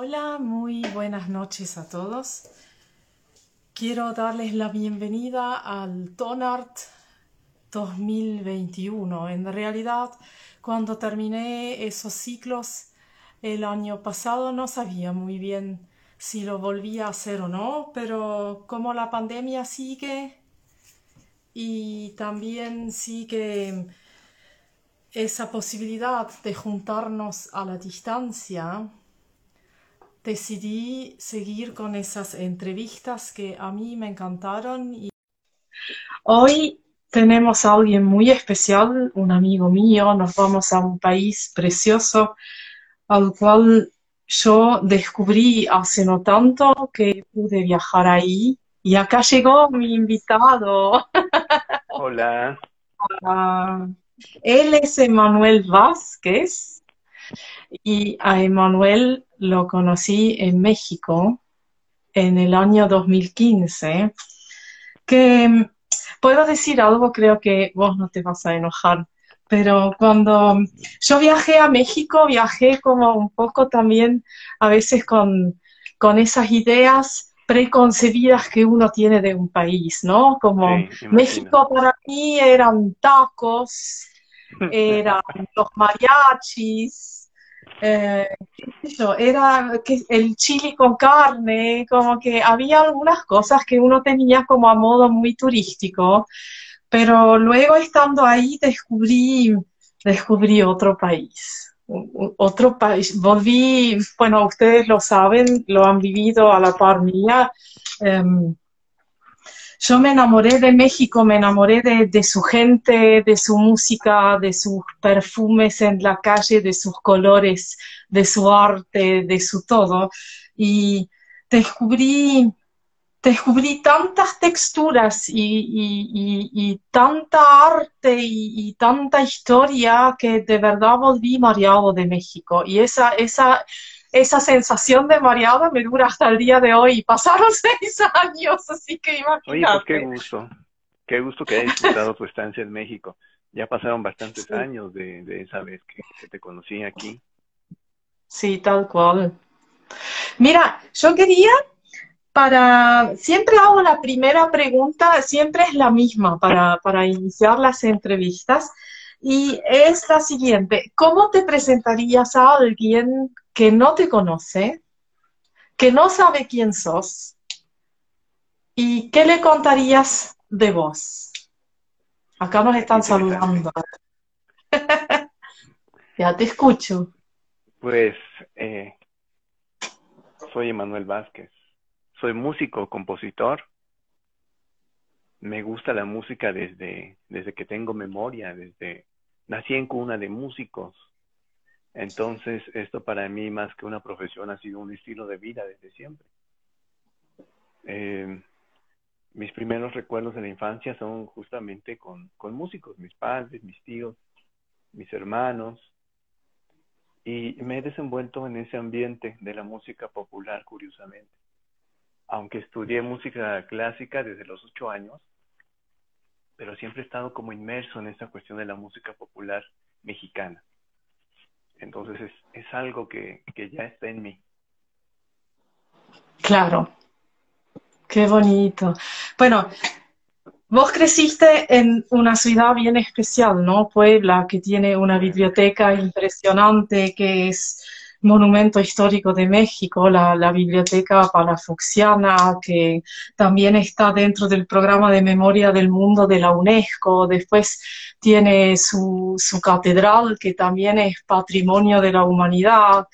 Hola, muy buenas noches a todos. Quiero darles la bienvenida al Tonart 2021. En realidad, cuando terminé esos ciclos el año pasado no sabía muy bien si lo volvía a hacer o no, pero como la pandemia sigue y también sigue esa posibilidad de juntarnos a la distancia, decidí seguir con esas entrevistas que a mí me encantaron. Y hoy tenemos a alguien muy especial, un amigo mío, nos vamos a un país precioso al cual yo descubrí hace no tanto que pude viajar ahí y acá llegó mi invitado. Hola. él es Emanuel Vázquez y a Emanuel lo conocí en México en el año 2015, que mm, puedo decir algo, creo que vos no te vas a enojar, pero cuando yo viajé a México, viajé como un poco también a veces con, con esas ideas preconcebidas que uno tiene de un país, ¿no? Como México para mí eran tacos, eran los mariachis, eh, era el chili con carne, como que había algunas cosas que uno tenía como a modo muy turístico, pero luego estando ahí descubrí, descubrí otro país, otro país, volví, bueno, ustedes lo saben, lo han vivido a la par mía, em, yo me enamoré de México, me enamoré de, su gente, de su música, de sus perfumes en la calle, de sus colores, de su arte, de su todo. Y descubrí, descubrí tantas texturas y, tanta arte y, tanta historia que de verdad volví mareado de México. Y esa, esa, esa sensación de mareada me dura hasta el día de hoy. Pasaron seis años, así que imagínate. Oye, pues qué gusto. Qué gusto que hayas disfrutado tu estancia en México. Ya pasaron bastantes años de, esa vez que, te conocí aquí. Sí, tal cual. Mira, yo quería para, siempre hago la primera pregunta, siempre es la misma para, para iniciar las entrevistas, y es la siguiente, ¿cómo te presentarías a alguien que no te conoce, que no sabe quién sos, y qué le contarías de vos? Acá nos están saludando. ya te escucho. Pues eh, soy Emanuel Vázquez. Soy músico, compositor. Me gusta la música desde, desde que tengo memoria, desde nací en cuna de músicos. Entonces, esto para mí, más que una profesión, ha sido un estilo de vida desde siempre. Eh, mis primeros recuerdos de la infancia son justamente con, con músicos, mis padres, mis tíos, mis hermanos, y me he desenvuelto en ese ambiente de la música popular, curiosamente. Aunque estudié música clásica desde los ocho años, pero siempre he estado como inmerso en esa cuestión de la música popular mexicana. Entonces es, es algo que, que ya está en mí. Claro, qué bonito. Bueno, vos creciste en una ciudad bien especial, ¿no? Puebla, que tiene una biblioteca impresionante, que es monumento histórico de México, la, la, Biblioteca Palafoxiana, que también está dentro del programa de memoria del mundo de la UNESCO. Después tiene su, su catedral, que también es patrimonio de la humanidad.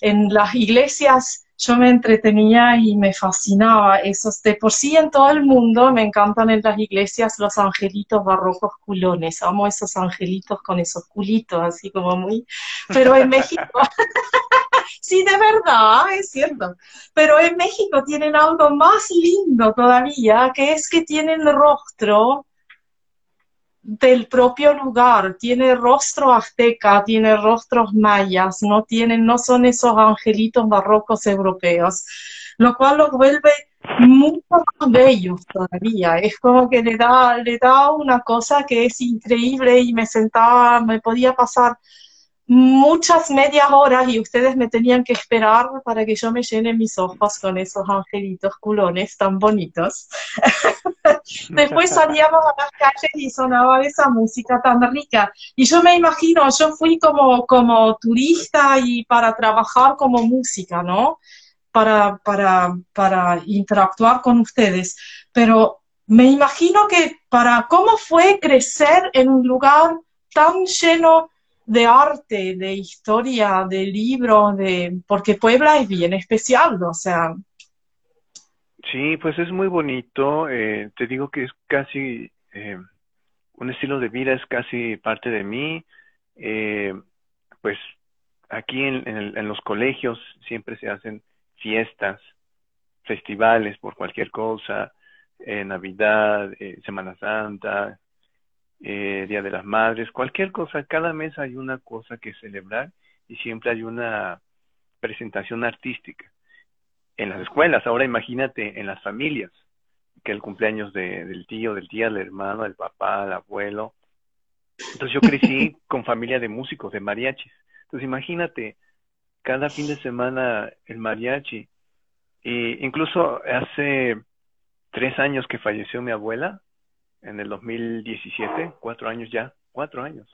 En las iglesias yo me entretenía y me fascinaba esos de por sí en todo el mundo. Me encantan en las iglesias los angelitos barrocos culones. Amo esos angelitos con esos culitos así como muy pero en México sí de verdad es cierto. Pero en México tienen algo más lindo todavía que es que tienen rostro del propio lugar, tiene rostro azteca, tiene rostros mayas, no tienen, no son esos angelitos barrocos europeos, lo cual los vuelve mucho más bellos todavía. Es como que le da, le da una cosa que es increíble y me sentaba, me podía pasar muchas medias horas y ustedes me tenían que esperar para que yo me llene mis ojos con esos angelitos culones tan bonitos. Después salíamos a las calles y sonaba esa música tan rica. Y yo me imagino, yo fui como, como turista y para trabajar como música, ¿no? Para, para, para interactuar con ustedes. Pero me imagino que para cómo fue crecer en un lugar tan lleno de arte, de historia, de libros, de porque Puebla es bien especial, o sea. Sí, pues es muy bonito. Eh, te digo que es casi eh, un estilo de vida, es casi parte de mí. Eh, pues aquí en, en, los colegios siempre se hacen fiestas, festivales por cualquier cosa, Navidad, Semana Santa, eh, Día de las Madres, cualquier cosa, cada mes hay una cosa que celebrar y siempre hay una presentación artística. En las escuelas, ahora imagínate en las familias, que el cumpleaños de, del tío, del tía, del hermano, del papá, del abuelo. Entonces yo crecí con familia de músicos, de mariachis. Entonces imagínate, cada fin de semana el mariachi. Y incluso hace tres años que falleció mi abuela, en el 2017, cuatro años ya, cuatro años.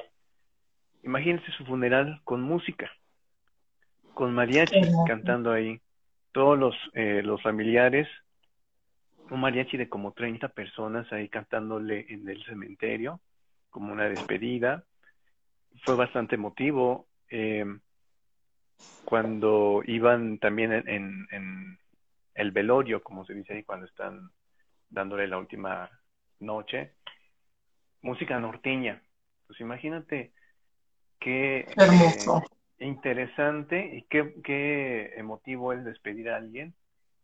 Imagínense su funeral con música, con mariachi cantando ahí, todos los, eh, los familiares, un mariachi de como 30 personas ahí cantándole en el cementerio, como una despedida. Fue bastante emotivo. Eh, cuando iban también en, en el velorio, como se dice ahí, cuando están dándole la última noche, música norteña. Pues imagínate qué eh, interesante y qué, qué emotivo es despedir a alguien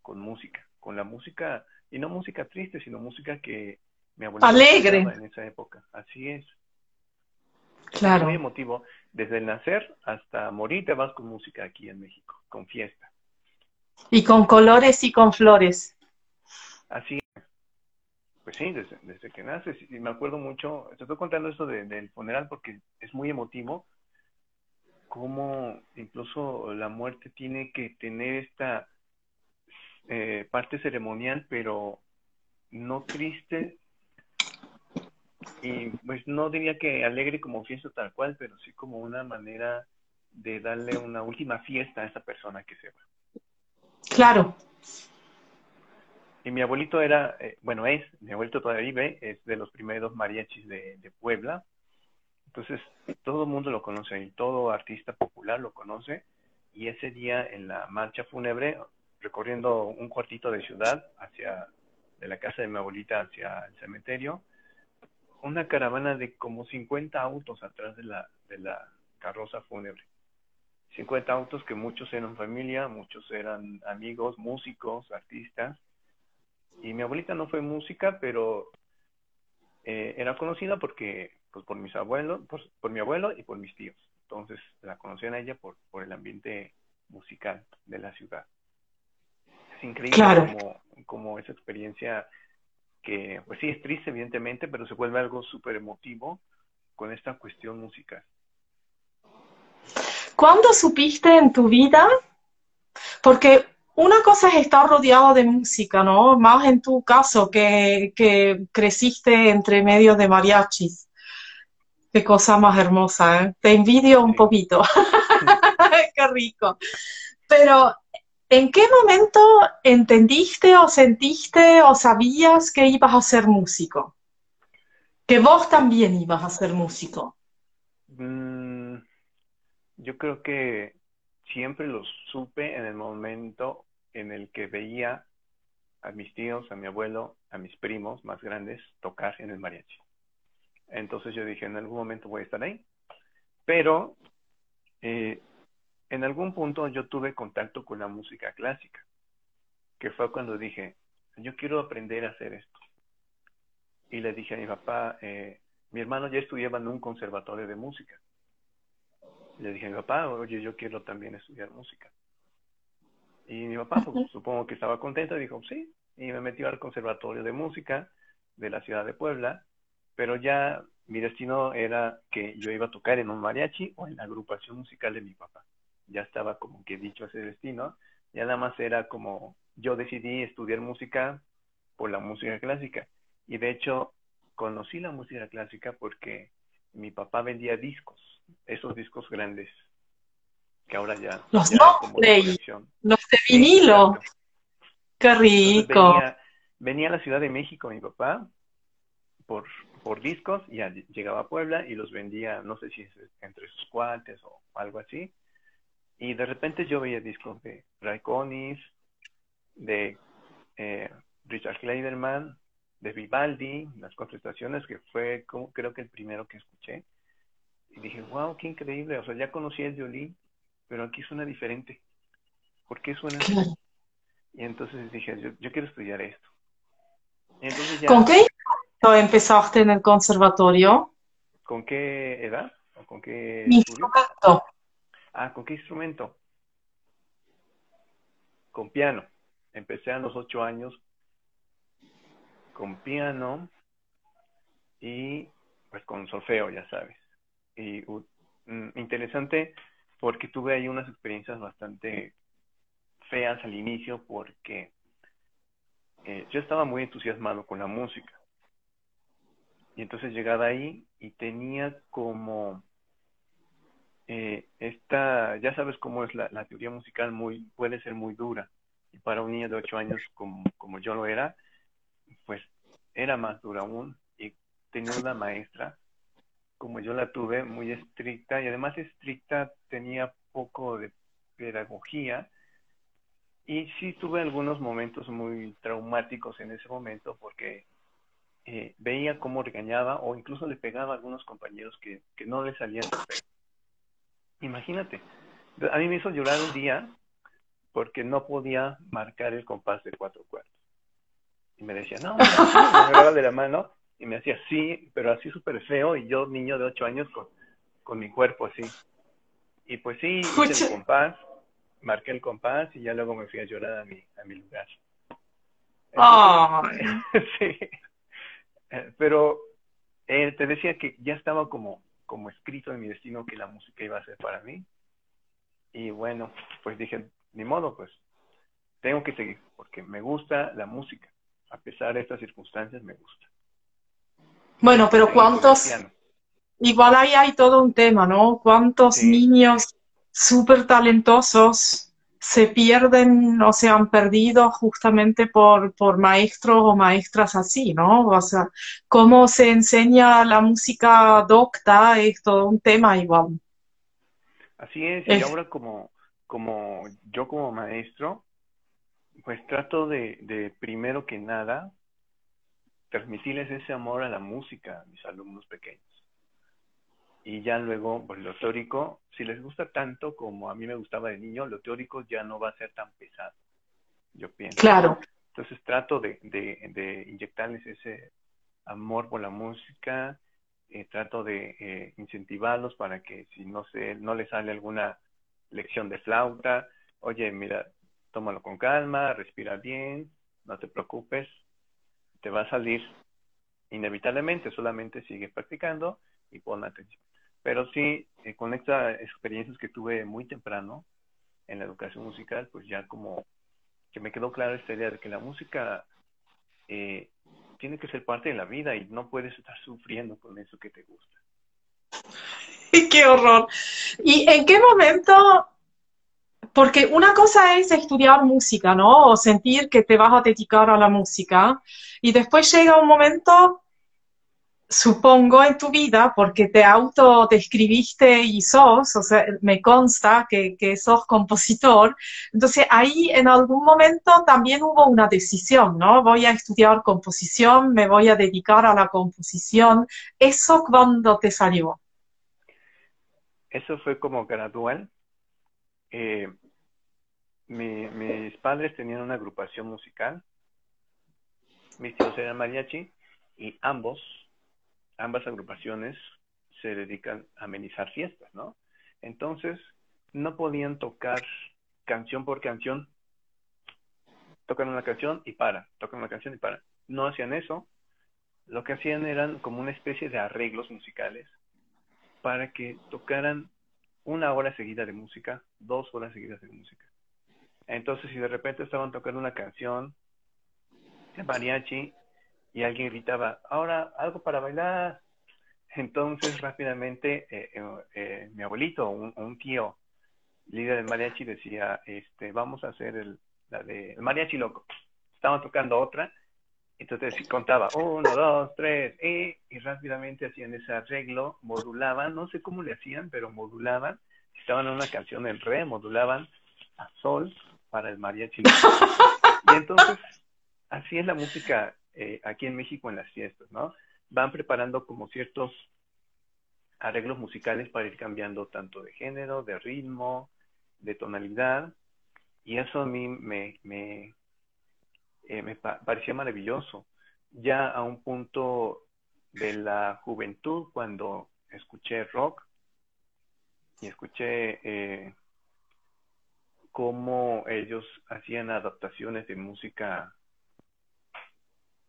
con música, con la música, y no música triste, sino música que me abuela Alegre. en esa época. Así es. Claro. muy emotivo. Desde el nacer hasta morir te vas con música aquí en México, con fiesta. Y con colores y con flores. Así pues sí, desde, desde que naces. Y me acuerdo mucho, te estoy contando esto del funeral porque es muy emotivo, cómo incluso la muerte tiene que tener esta eh, parte ceremonial, pero no triste. Y pues no diría que alegre como fiesta tal cual, pero sí como una manera de darle una última fiesta a esa persona que se va. Claro, y mi abuelito era, eh, bueno, es, mi abuelito todavía vive, es de los primeros mariachis de, Puebla. Entonces, todo el mundo lo conoce y todo artista popular lo conoce. Y ese día en la marcha fúnebre, recorriendo un cuartito de ciudad hacia, de la casa de mi abuelita hacia el cementerio, una caravana de como 50 autos atrás de la, de la carroza fúnebre. 50 autos que muchos eran familia, muchos eran amigos, músicos, artistas y mi abuelita no fue música, pero eh, era conocida porque, pues por mis abuelos, por, mi abuelo y por mis tíos. Entonces la conocían a ella por, por el ambiente musical de la ciudad. Es increíble como, como esa experiencia que, pues sí, es triste evidentemente, pero se vuelve algo súper emotivo con esta cuestión musical. ¿Cuándo supiste en tu vida? Porque una cosa es estar rodeado de música, ¿no? Más en tu caso, que, que creciste entre medio de mariachis. Qué cosa más hermosa, ¿eh? Te envidio un poquito. Qué rico. Pero, ¿en qué momento entendiste o sentiste o sabías que ibas a ser músico? Que vos también ibas a ser músico. Mm, yo creo que siempre lo supe en el momento en el que veía a mis tíos, a mi abuelo, a mis primos más grandes tocar en el mariachi. Entonces yo dije, en algún momento voy a estar ahí. Pero eh, en algún punto yo tuve contacto con la música clásica, que fue cuando dije, yo quiero aprender a hacer esto. Y le dije a mi papá, eh, mi hermano ya estudiaba en un conservatorio de música le dije a mi papá, oye, yo quiero también estudiar música. Y mi papá, pues, supongo que estaba contento, dijo, sí, y me metió al Conservatorio de Música de la ciudad de Puebla. pero ya mi destino era que yo iba a tocar en un mariachi o en la agrupación musical de mi papá. Ya estaba como que dicho ese destino, ya nada más era como yo decidí estudiar música por la música clásica y de hecho conocí la música clásica porque mi papá vendía discos, esos discos grandes que ahora ya los ya los de vinilo. Qué rico. Venía, a la Ciudad de México mi papá por, por discos, ya llegaba a Puebla y los vendía, no sé si entre sus cuates o algo así. Y de repente yo veía discos de Ray Conniff, de eh, Richard Kleiderman, de Vivaldi, las concentraciones, que fue como, creo que el primero que escuché. Y dije, wow, qué increíble. O sea, ya conocí el violín, pero aquí suena diferente. ¿Por qué suena así? Y entonces dije, yo, quiero estudiar esto. ¿Con qué empezaste en el conservatorio? ¿Con qué edad? ¿O con qué instrumento? Ah, ¿con qué instrumento? Con piano. Empecé a los ocho años con piano y pues con solfeo, ya sabes. Y mm, interesante porque tuve ahí unas experiencias bastante feas al inicio porque eh, yo estaba muy entusiasmado con la música. Y entonces llegaba ahí y tenía como eh, esta, ya sabes cómo es la, teoría musical, muy puede ser muy dura. Y para un niño de ocho años como, como yo lo era, pues era más dura aún. Y tenía una maestra, como yo la tuve, muy estricta y además estricta tenía poco de pedagogía y sí tuve algunos momentos muy traumáticos en ese momento porque eh, veía cómo regañaba o incluso le pegaba a algunos compañeros que, que no le salían. Imagínate, a mí me hizo llorar un día porque no podía marcar el compás de cuatro cuartos. Y me decía, no, me agarraba de la mano y me hacía sí, pero así súper feo y yo, niño de ocho años, con, con mi cuerpo así. Y pues sí, hice el compás marqué el compás y ya luego me fui a llorar a mi, a mi lugar. sí. Eh, pero eh, te decía que ya estaba como, como escrito en mi destino que la música iba a ser para mí. Y bueno, pues dije, ni modo, pues tengo que seguir, porque me gusta la música. A pesar de estas circunstancias, me gusta. Bueno, pero ¿cuántos? Igual ahí hay todo un tema, ¿no? ¿Cuántos niños súper talentosos se pierden o se han perdido justamente por, por maestros o maestras así, ¿no? O sea, cómo se enseña la música docta es todo un tema igual. Así es, y ahora como, como yo como maestro, pues trato de, de primero que nada transmitirles ese amor a la música a mis alumnos pequeños y ya luego, pues lo teórico, si les gusta tanto como a mí me gustaba de niño, lo teórico ya no va a ser tan pesado, yo pienso. Claro. Entonces trato de, de, inyectarles ese amor por la música, eh, trato de eh, incentivarlos para que si no sé, no les sale alguna lección de flauta, oye, mira, tómalo con calma, respira bien, no te preocupes, te va a salir inevitablemente, solamente sigue practicando y pon atención. Pero sí, eh, con estas experiencias que tuve muy temprano en la educación musical, pues ya como que me quedó clara esta idea de que la música eh, tiene que ser parte de la vida y no puedes estar sufriendo con eso que te gusta. ¡Qué horror! ¿Y en qué momento? Porque una cosa es estudiar música, ¿no? O sentir que te vas a dedicar a la música. Y después llega un momento supongo, en tu vida, porque te autodescribiste y sos, o sea, me consta que, sos compositor, entonces ahí en algún momento también hubo una decisión, ¿no? Voy a estudiar composición, me voy a dedicar a la composición. ¿Eso cuándo te salió? Eso fue como gradual. Eh, mis padres tenían una agrupación musical, mis tíos eran mariachi, y ambos ambas agrupaciones se dedican a amenizar fiestas, ¿no? Entonces, no podían tocar canción por canción. Tocan una canción y para, tocan una canción y para. No hacían eso. lo que hacían eran como una especie de arreglos musicales para que tocaran una hora seguida de música, dos horas seguidas de música. Entonces, si de repente estaban tocando una canción de mariachi y alguien gritaba, ahora algo para bailar, entonces rápidamente eh, eh, eh, mi abuelito, un, un tío líder del mariachi, decía, este, vamos a hacer el, la de mariachi loco. Estaban tocando otra entonces contaba uno, dos, tres, y, y rápidamente hacían ese arreglo, modulaban, no sé cómo le hacían, pero modulaban. Estaban en una canción en re, modulaban a sol para el mariachi. Y entonces, así es la música eh, aquí en México en las fiestas, ¿no? Van preparando como ciertos arreglos musicales para ir cambiando tanto de género, de ritmo, de tonalidad, y eso a mí me, me, eh, me parecía maravilloso. Ya a un punto de la juventud, cuando escuché rock y escuché eh, cómo ellos hacían adaptaciones de música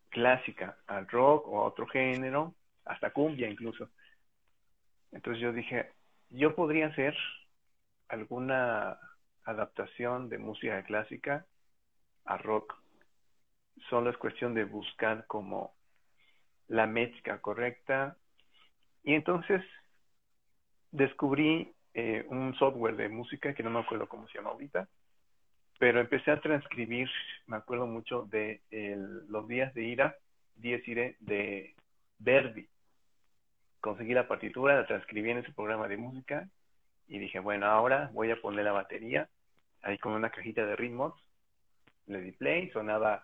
clásica al rock o a otro género, hasta cumbia incluso. Entonces yo dije, yo podría hacer alguna adaptación de música clásica a rock solo es cuestión de buscar como la métrica correcta. Y entonces descubrí eh, un software de música que no me acuerdo cómo se llama ahorita, pero empecé a transcribir, me acuerdo mucho de los días de ira, días ire de Verdi. Conseguí la partitura, la transcribí en ese programa de música y dije, bueno, ahora voy a poner la batería ahí con una cajita de ritmos. Le di play, sonaba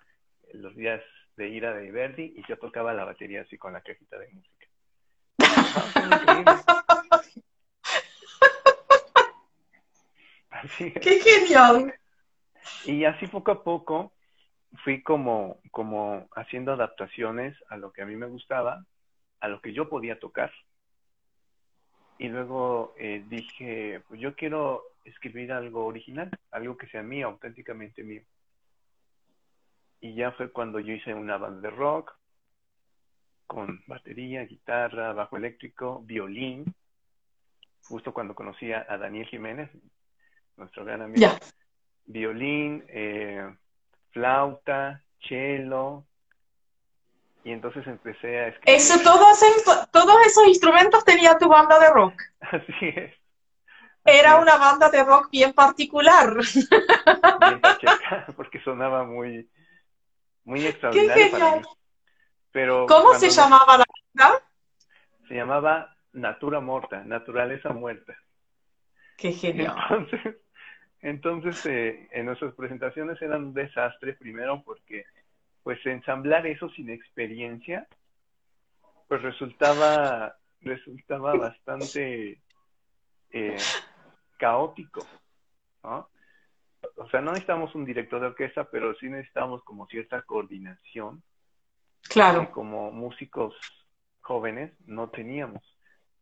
los días de ira de Verdi y yo tocaba la batería así con la cajita de música. ¡Qué genial! Y así poco a poco fui como, como haciendo adaptaciones a lo que a mí me gustaba, a lo que yo podía tocar. Y luego eh, dije, pues yo quiero escribir algo original, algo que sea mío, auténticamente mío. Y ya fue cuando yo hice una banda de rock con batería, guitarra, bajo eléctrico, violín, justo cuando conocí a Daniel Jiménez, nuestro gran amigo. Violín, eh, flauta, cello, y entonces empecé a escribir. Eso, todos, todos esos instrumentos tenía tu banda de rock. Así es. Era una banda de rock bien particular. Bien porque sonaba muy, muy extraordinario para mí. Pero ¿Cómo se llamaba la banda? Se llamaba Natura Morta, Naturaleza Muerta. Qué genial. Entonces, entonces eh, en nuestras presentaciones eran un desastre, primero porque pues ensamblar eso sin experiencia, pues resultaba, resultaba bastante eh, caótico, ¿no? O sea, no necesitamos un director de orquesta, pero sí necesitamos como cierta coordinación. Claro. Que como músicos jóvenes no teníamos.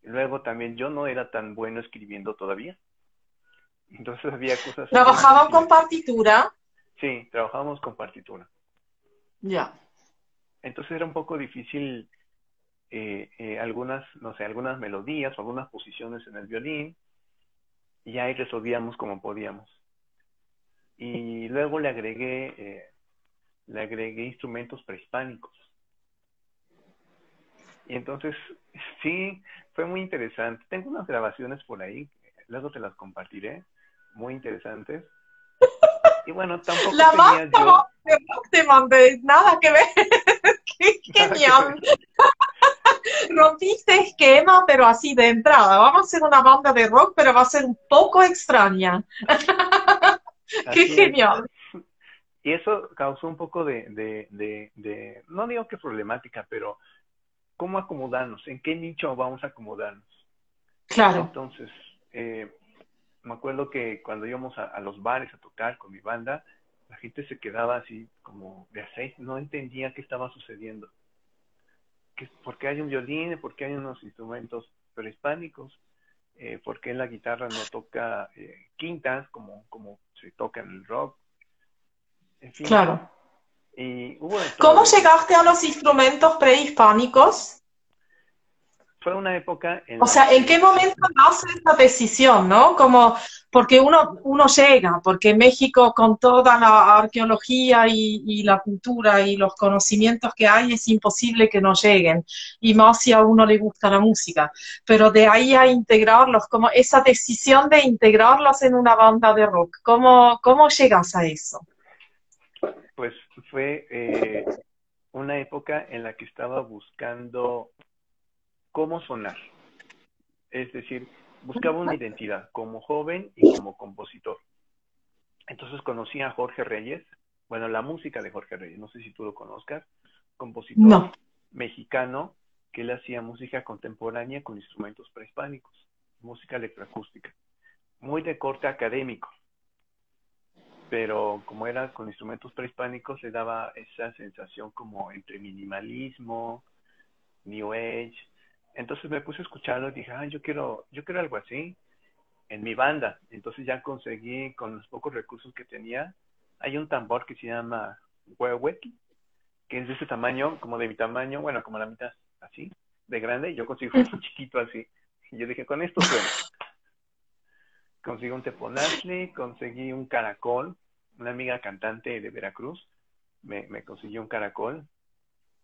Luego también yo no era tan bueno escribiendo todavía. Entonces había cosas... ¿Trabajaban con partitura? Sí, trabajábamos con partitura. Ya. Entonces era un poco difícil eh, eh, algunas, no sé, algunas melodías o algunas posiciones en el violín y ahí resolvíamos como podíamos y luego le agregué, eh, le agregué instrumentos prehispánicos. Y entonces, sí, fue muy interesante. Tengo unas grabaciones por ahí, luego te las compartiré, muy interesantes. Y bueno, tampoco La tenía yo... mandé, nada que ver. Qué genial. Rompiste esquema, pero así de entrada. Vamos a hacer una banda de rock, pero va a ser un poco extraña. ¡Qué genial! Y eso causó un poco de, de, de, no digo que problemática, pero ¿cómo acomodarnos? ¿En qué nicho vamos a acomodarnos? Claro. Entonces, eh, me acuerdo que cuando íbamos a, los bares a tocar con mi banda, la gente se quedaba así como de aceite, no entendía qué estaba sucediendo. ¿Por qué hay un violín? ¿Por qué hay unos instrumentos prehispánicos? Eh, ¿Por qué la guitarra no toca eh, quintas como, como el rock. claro. Y hubo ¿Cómo llegaste a los instrumentos prehispánicos? Fue una época en O sea, ¿en qué momento nace esta decisión, no? Como, porque uno, uno llega, porque México con toda la arqueología y, la cultura y los conocimientos que hay es imposible que no lleguen, y más si a uno le gusta la música. Pero de ahí a integrarlos, como esa decisión de integrarlos en una banda de rock, ¿cómo, cómo llegas a eso? Pues fue eh, una época en la que estaba buscando cómo sonar. Es decir, buscaba una identidad como joven y como compositor. Entonces conocí a Jorge Reyes, bueno, la música de Jorge Reyes, no sé si tú lo conozcas, compositor mexicano que él hacía música contemporánea con instrumentos prehispánicos, música electroacústica, muy de corte académico, pero como era con instrumentos prehispánicos le daba esa sensación como entre minimalismo, New Age, entonces me puse a escucharlo y dije, ah, yo quiero, yo quiero algo así en mi banda. Entonces ya conseguí con los pocos recursos que tenía, hay un tambor que se llama huehuetl, que es de ese tamaño, como de mi tamaño, bueno, como la mitad así, de grande, y yo consigo un chiquito así. Y yo dije, con esto suena. Conseguí un teponazli, conseguí un caracol, una amiga cantante de Veracruz me, me consiguió un caracol,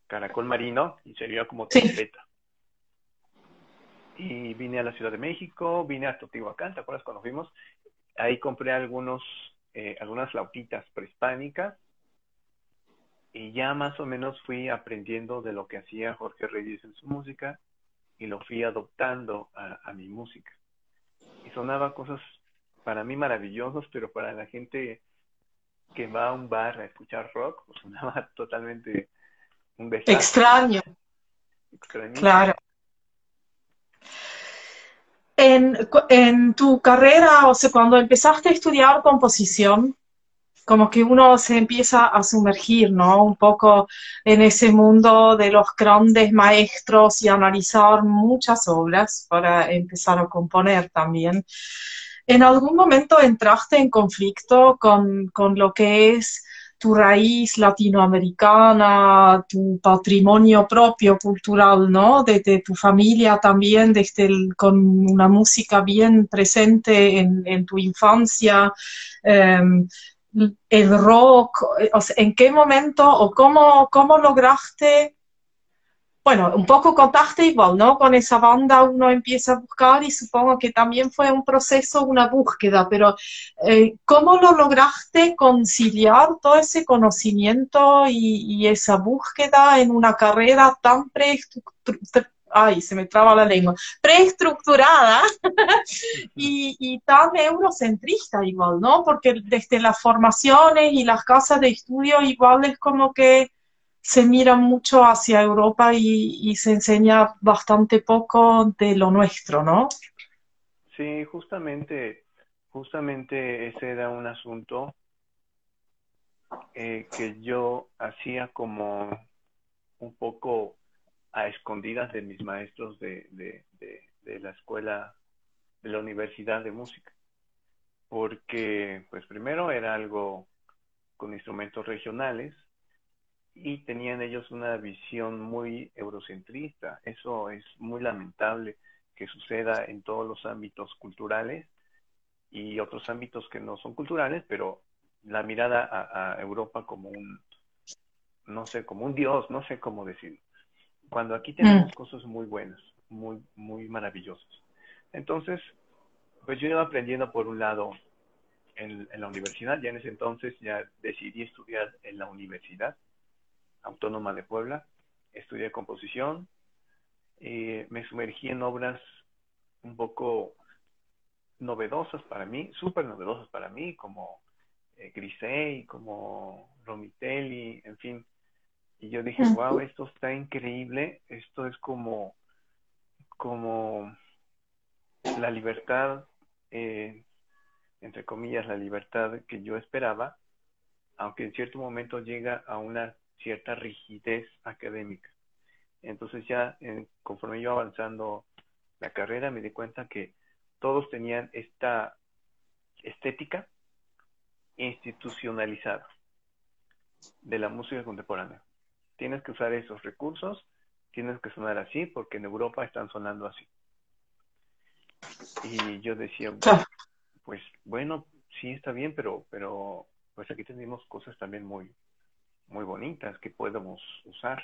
caracol marino, y sería como trompeta y vine a la Ciudad de México, vine a Teotihuacán, ¿te acuerdas cuando fuimos? Ahí compré algunos, eh, algunas flautitas prehispánicas y ya más o menos fui aprendiendo de lo que hacía Jorge Reyes en su música y lo fui adoptando a, mi música. Y sonaba cosas para mí maravillosas, pero para la gente que va a un bar a escuchar rock, pues sonaba totalmente un desastre. Extraño. Claro. En, en, tu carrera, o sea, cuando empezaste a estudiar composición, como que uno se empieza a sumergir, ¿no? Un poco en ese mundo de los grandes maestros y analizar muchas obras para empezar a componer también. ¿En algún momento entraste en conflicto con, con lo que es tu raíz latinoamericana, tu patrimonio propio cultural, ¿no? De, tu familia también, desde con una música bien presente en, tu infancia, em, el rock, ¿en qué momento o cómo, cómo lograste bueno, un poco contaste igual, ¿no? Con esa banda uno empieza a buscar y supongo que también fue un proceso, una búsqueda, pero eh, ¿cómo lo lograste conciliar todo ese conocimiento y, esa búsqueda en una carrera tan preestructurada? Ay, se me traba la lengua. Preestructurada y, y tan eurocentrista igual, ¿no? Porque desde las formaciones y las casas de estudio igual es como que se mira mucho hacia Europa y, se enseña bastante poco de lo nuestro, ¿no? Sí, justamente, justamente ese era un asunto eh, que yo hacía como un poco a escondidas de mis maestros de, de, de la escuela, de la universidad de música, porque pues primero era algo con instrumentos regionales, y tenían ellos una visión muy eurocentrista. Eso es muy lamentable que suceda en todos los ámbitos culturales y otros ámbitos que no son culturales, pero la mirada a, Europa como un, no sé, como un dios, no sé cómo decirlo. Cuando aquí tenemos mm. cosas muy buenas, muy, muy maravillosas. Entonces, pues yo iba aprendiendo por un lado en, en la universidad, ya en ese entonces ya decidí estudiar en la universidad Autónoma de Puebla, estudié composición, y me sumergí en obras un poco novedosas para mí, súper novedosas para mí, como eh, Grisey, como Romitelli, en fin. Y yo dije, wow, esto está increíble, esto es como, como la libertad, eh, entre comillas, la libertad que yo esperaba, aunque en cierto momento llega a una cierta rigidez académica. Entonces ya conforme yo avanzando la carrera me di cuenta que todos tenían esta estética institucionalizada. de la música contemporánea. Tienes que usar esos recursos, tienes que sonar así, porque en Europa están sonando así. Y yo decía, pues bueno, sí está bien, pero, pero pues aquí tenemos cosas también muy, muy bonitas que podemos usar.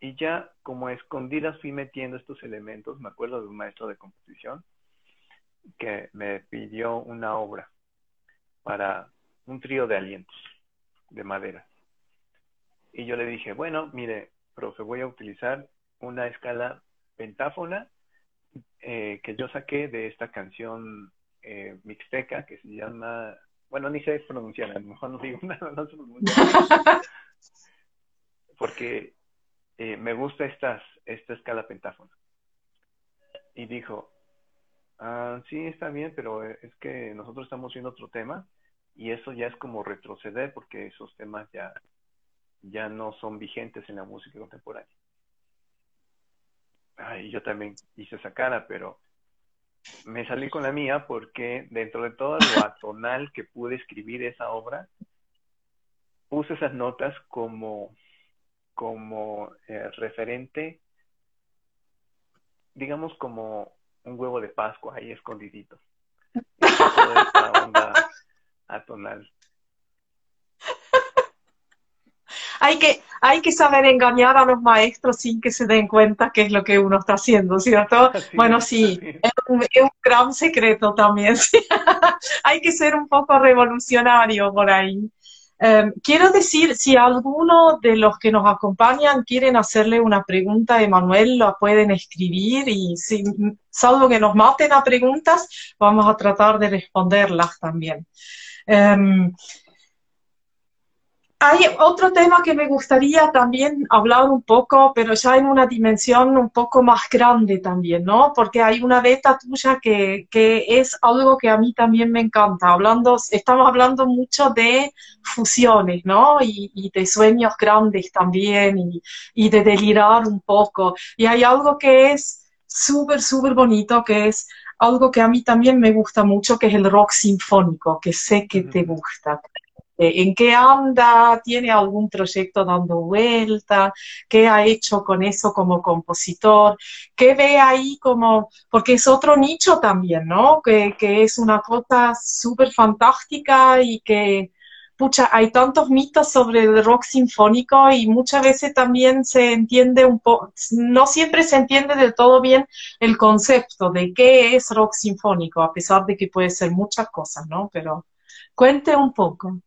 Y ya como a escondidas fui metiendo estos elementos, me acuerdo de un maestro de composición que me pidió una obra para un trío de alientos de madera. Y yo le dije, bueno, mire, profe, voy a utilizar una escala pentáfona eh, que yo saqué de esta canción eh, mixteca que se llama, bueno, ni sé pronunciar, a lo mejor no digo nada, no porque eh, me gusta estas, esta escala pentáfona. Y dijo, ah, sí, está bien, pero es que nosotros estamos viendo otro tema y eso ya es como retroceder porque esos temas ya, ya no son vigentes en la música contemporánea. Ay, yo también hice esa cara, pero me salí con la mía porque dentro de todo lo atonal que pude escribir esa obra, puse esas notas como, como eh, referente, digamos como un huevo de Pascua ahí escondidito. Toda esta onda atonal. Hay que, hay que saber engañar a los maestros sin que se den cuenta qué es lo que uno está haciendo, ¿cierto? bueno, sí, Es, un, gran secreto también. hay que ser un poco revolucionario por ahí. Em, quiero decir, si alguno de los que nos acompañan quieren hacerle una pregunta a Emanuel, la pueden escribir y si, salvo que nos maten a preguntas, vamos a tratar de responderlas también. Em, hay otro tema que me gustaría también hablar un poco, pero ya en una dimensión un poco más grande también, ¿no? Porque hay una beta tuya que, que es algo que a mí también me encanta. Hablando, estamos hablando mucho de fusiones, ¿no? Y, y de sueños grandes también y, y, de delirar un poco. Y hay algo que es súper, súper bonito, que es algo que a mí también me gusta mucho, que es el rock sinfónico, que sé que te gusta. Eh, en qué anda, tiene algún proyecto dando vuelta, qué ha hecho con eso como compositor, qué ve ahí como, porque es otro nicho también, ¿no? Que, que es una cosa súper fantástica y que, pucha, hay tantos mitos sobre el rock sinfónico y muchas veces también se entiende un poco, no siempre se entiende del todo bien el concepto de qué es rock sinfónico, a pesar de que puede ser muchas cosas, ¿no? Pero cuente un poco.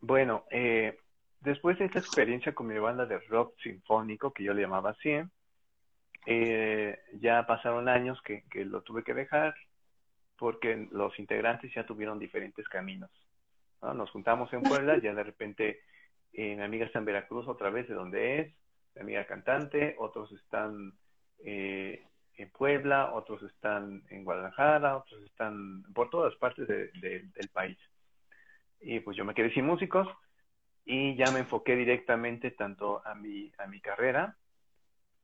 Bueno, eh, después de esta experiencia con mi banda de rock sinfónico, que yo le llamaba así, eh, ya pasaron años que, que, lo tuve que dejar porque los integrantes ya tuvieron diferentes caminos. Nos juntamos en Puebla, ya de repente eh, mi amiga está en Veracruz otra vez, de donde es, mi amiga cantante, otros están eh, en Puebla, otros están en Guadalajara, otros están por todas partes de, del país y pues yo me quedé sin músicos y ya me enfoqué directamente tanto a mi, a mi carrera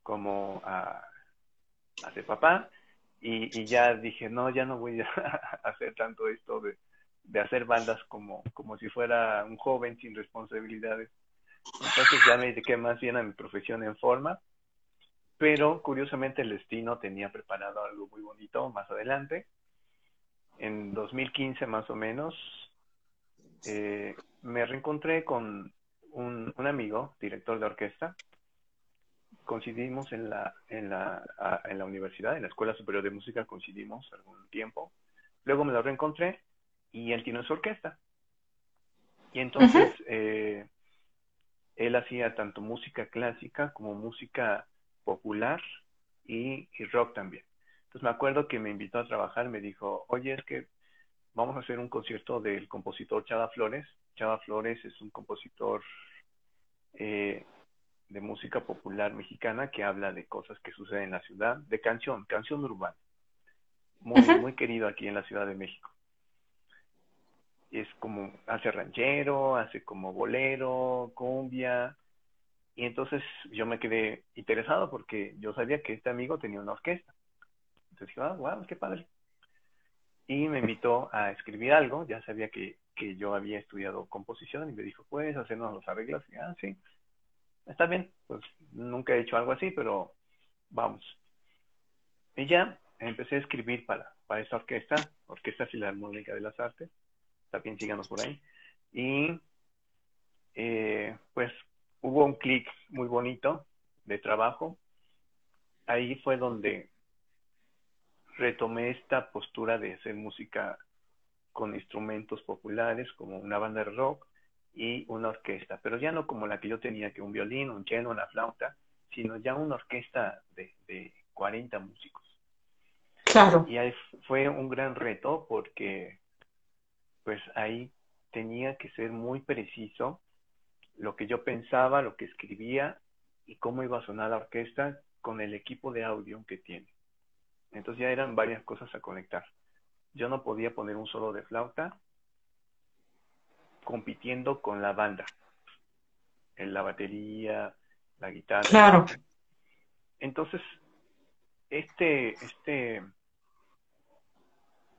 como a, a ser papá y, ya dije, no, ya no voy a hacer tanto esto de, de hacer bandas como, como si fuera un joven sin responsabilidades. Entonces ya me dediqué más bien a mi profesión en forma, pero curiosamente el destino tenía preparado algo muy bonito más adelante. En 2015 más o menos eh, me reencontré con un, amigo, director de orquesta. Coincidimos en la, en, la, en la universidad, en la Escuela Superior de Música, coincidimos algún tiempo. Luego me lo reencontré y él tiene su orquesta. Y entonces eh, él hacía tanto música clásica como música popular y, y, rock también. Entonces me acuerdo que me invitó a trabajar, me dijo, oye, es que vamos a hacer un concierto del compositor Chava Flores. Chava Flores es un compositor eh, de música popular mexicana que habla de cosas que suceden en la ciudad, de canción, canción urbana. Muy, muy querido aquí en la Ciudad de México. Es como, hace ranchero, hace como bolero, cumbia. Y entonces yo me quedé interesado porque yo sabía que este amigo tenía una orquesta. Entonces dije, ah, wow, qué padre y me invitó a escribir algo, ya sabía que, que yo había estudiado composición y me dijo, ¿puedes hacernos los arreglos? Y, ah, sí, está bien, pues nunca he hecho algo así, pero vamos. Y ya empecé a escribir para, para esta orquesta, Orquesta Filarmónica de las Artes, también síganos por ahí. Y eh, pues hubo un clic muy bonito de trabajo. Ahí fue donde retomé esta postura de hacer música con instrumentos populares como una banda de rock y una orquesta, pero ya no como la que yo tenía, que un violín, un cello, una flauta, sino ya una orquesta de, de 40 músicos. Claro. Y ahí fue un gran reto porque pues ahí tenía que ser muy preciso lo que yo pensaba, lo que escribía y cómo iba a sonar la orquesta con el equipo de audio que tiene. Entonces ya eran varias cosas a conectar. Yo no podía poner un solo de flauta compitiendo con la banda. En la batería, la guitarra. Claro. Entonces, este, este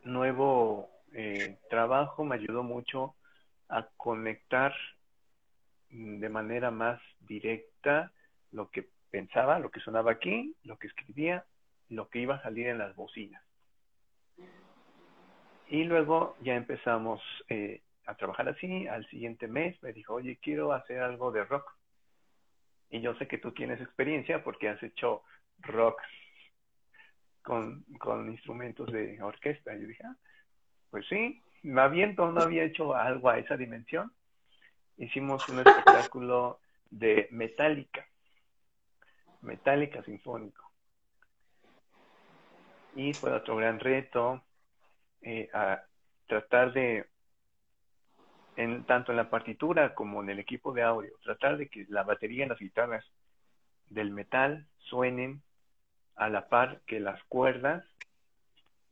nuevo eh, trabajo me ayudó mucho a conectar de manera más directa lo que pensaba, lo que sonaba aquí, lo que escribía, lo que iba a salir en las bocinas. Y luego ya empezamos eh, a trabajar así. Al siguiente mes me dijo, oye, quiero hacer algo de rock. Y yo sé que tú tienes experiencia porque has hecho rock con, con instrumentos de orquesta. Y yo dije, ah, pues sí, me aviento, no había hecho algo a esa dimensión. Hicimos un espectáculo de metálica, metálica sinfónico. Y fue otro gran reto eh, a tratar de, en, tanto en la partitura como en el equipo de audio, tratar de que la batería y las guitarras del metal suenen a la par que las cuerdas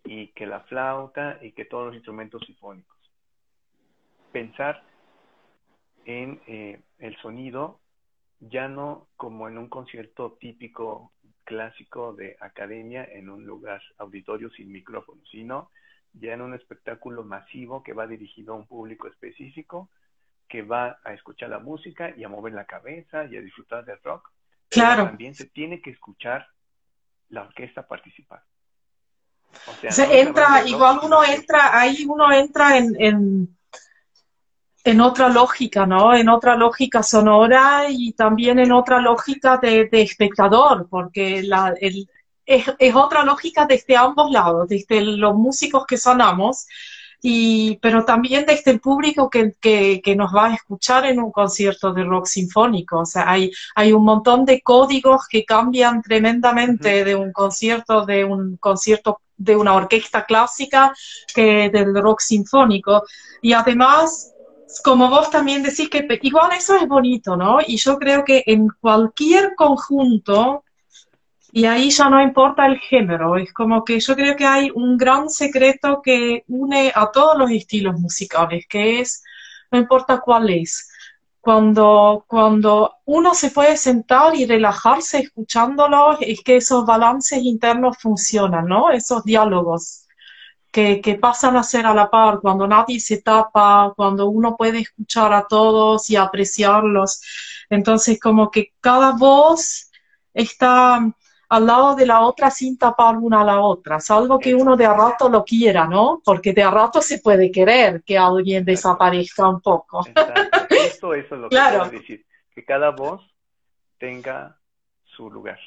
y que la flauta y que todos los instrumentos sinfónicos. Pensar en eh, el sonido ya no como en un concierto típico clásico de academia en un lugar auditorio sin micrófono, sino ya en un espectáculo masivo que va dirigido a un público específico, que va a escuchar la música y a mover la cabeza y a disfrutar del rock. Claro. también se tiene que escuchar la orquesta participar. O sea, entra, igual uno entra, ahí uno entra en, en, en, otra lógica, ¿no? En otra lógica sonora y también en otra lógica de, de espectador, porque la, el, es, es, otra lógica desde ambos lados, desde los músicos que sonamos, y, pero también desde el público que, que, que, nos va a escuchar en un concierto de rock sinfónico. O sea, hay, hay un montón de códigos que cambian tremendamente de un concierto, de un concierto de una orquesta clásica que del rock sinfónico. Y además, como vos también decís que igual eso es bonito, ¿no? Y yo creo que en cualquier conjunto, y ahí ya no importa el género, es como que yo creo que hay un gran secreto que une a todos los estilos musicales, que es, no importa cuál es, cuando, cuando uno se puede sentar y relajarse escuchándolo, es que esos balances internos funcionan, ¿no? Esos diálogos que, que pasan a ser a la par, cuando nadie se tapa, cuando uno puede escuchar a todos y apreciarlos. Entonces, como que cada voz está al lado de la otra sin tapar una a la otra, salvo que uno de a rato lo quiera, ¿no? Porque de a rato se puede querer que alguien desaparezca un poco. Esto, eso es lo que quiero decir, que cada voz tenga su lugar,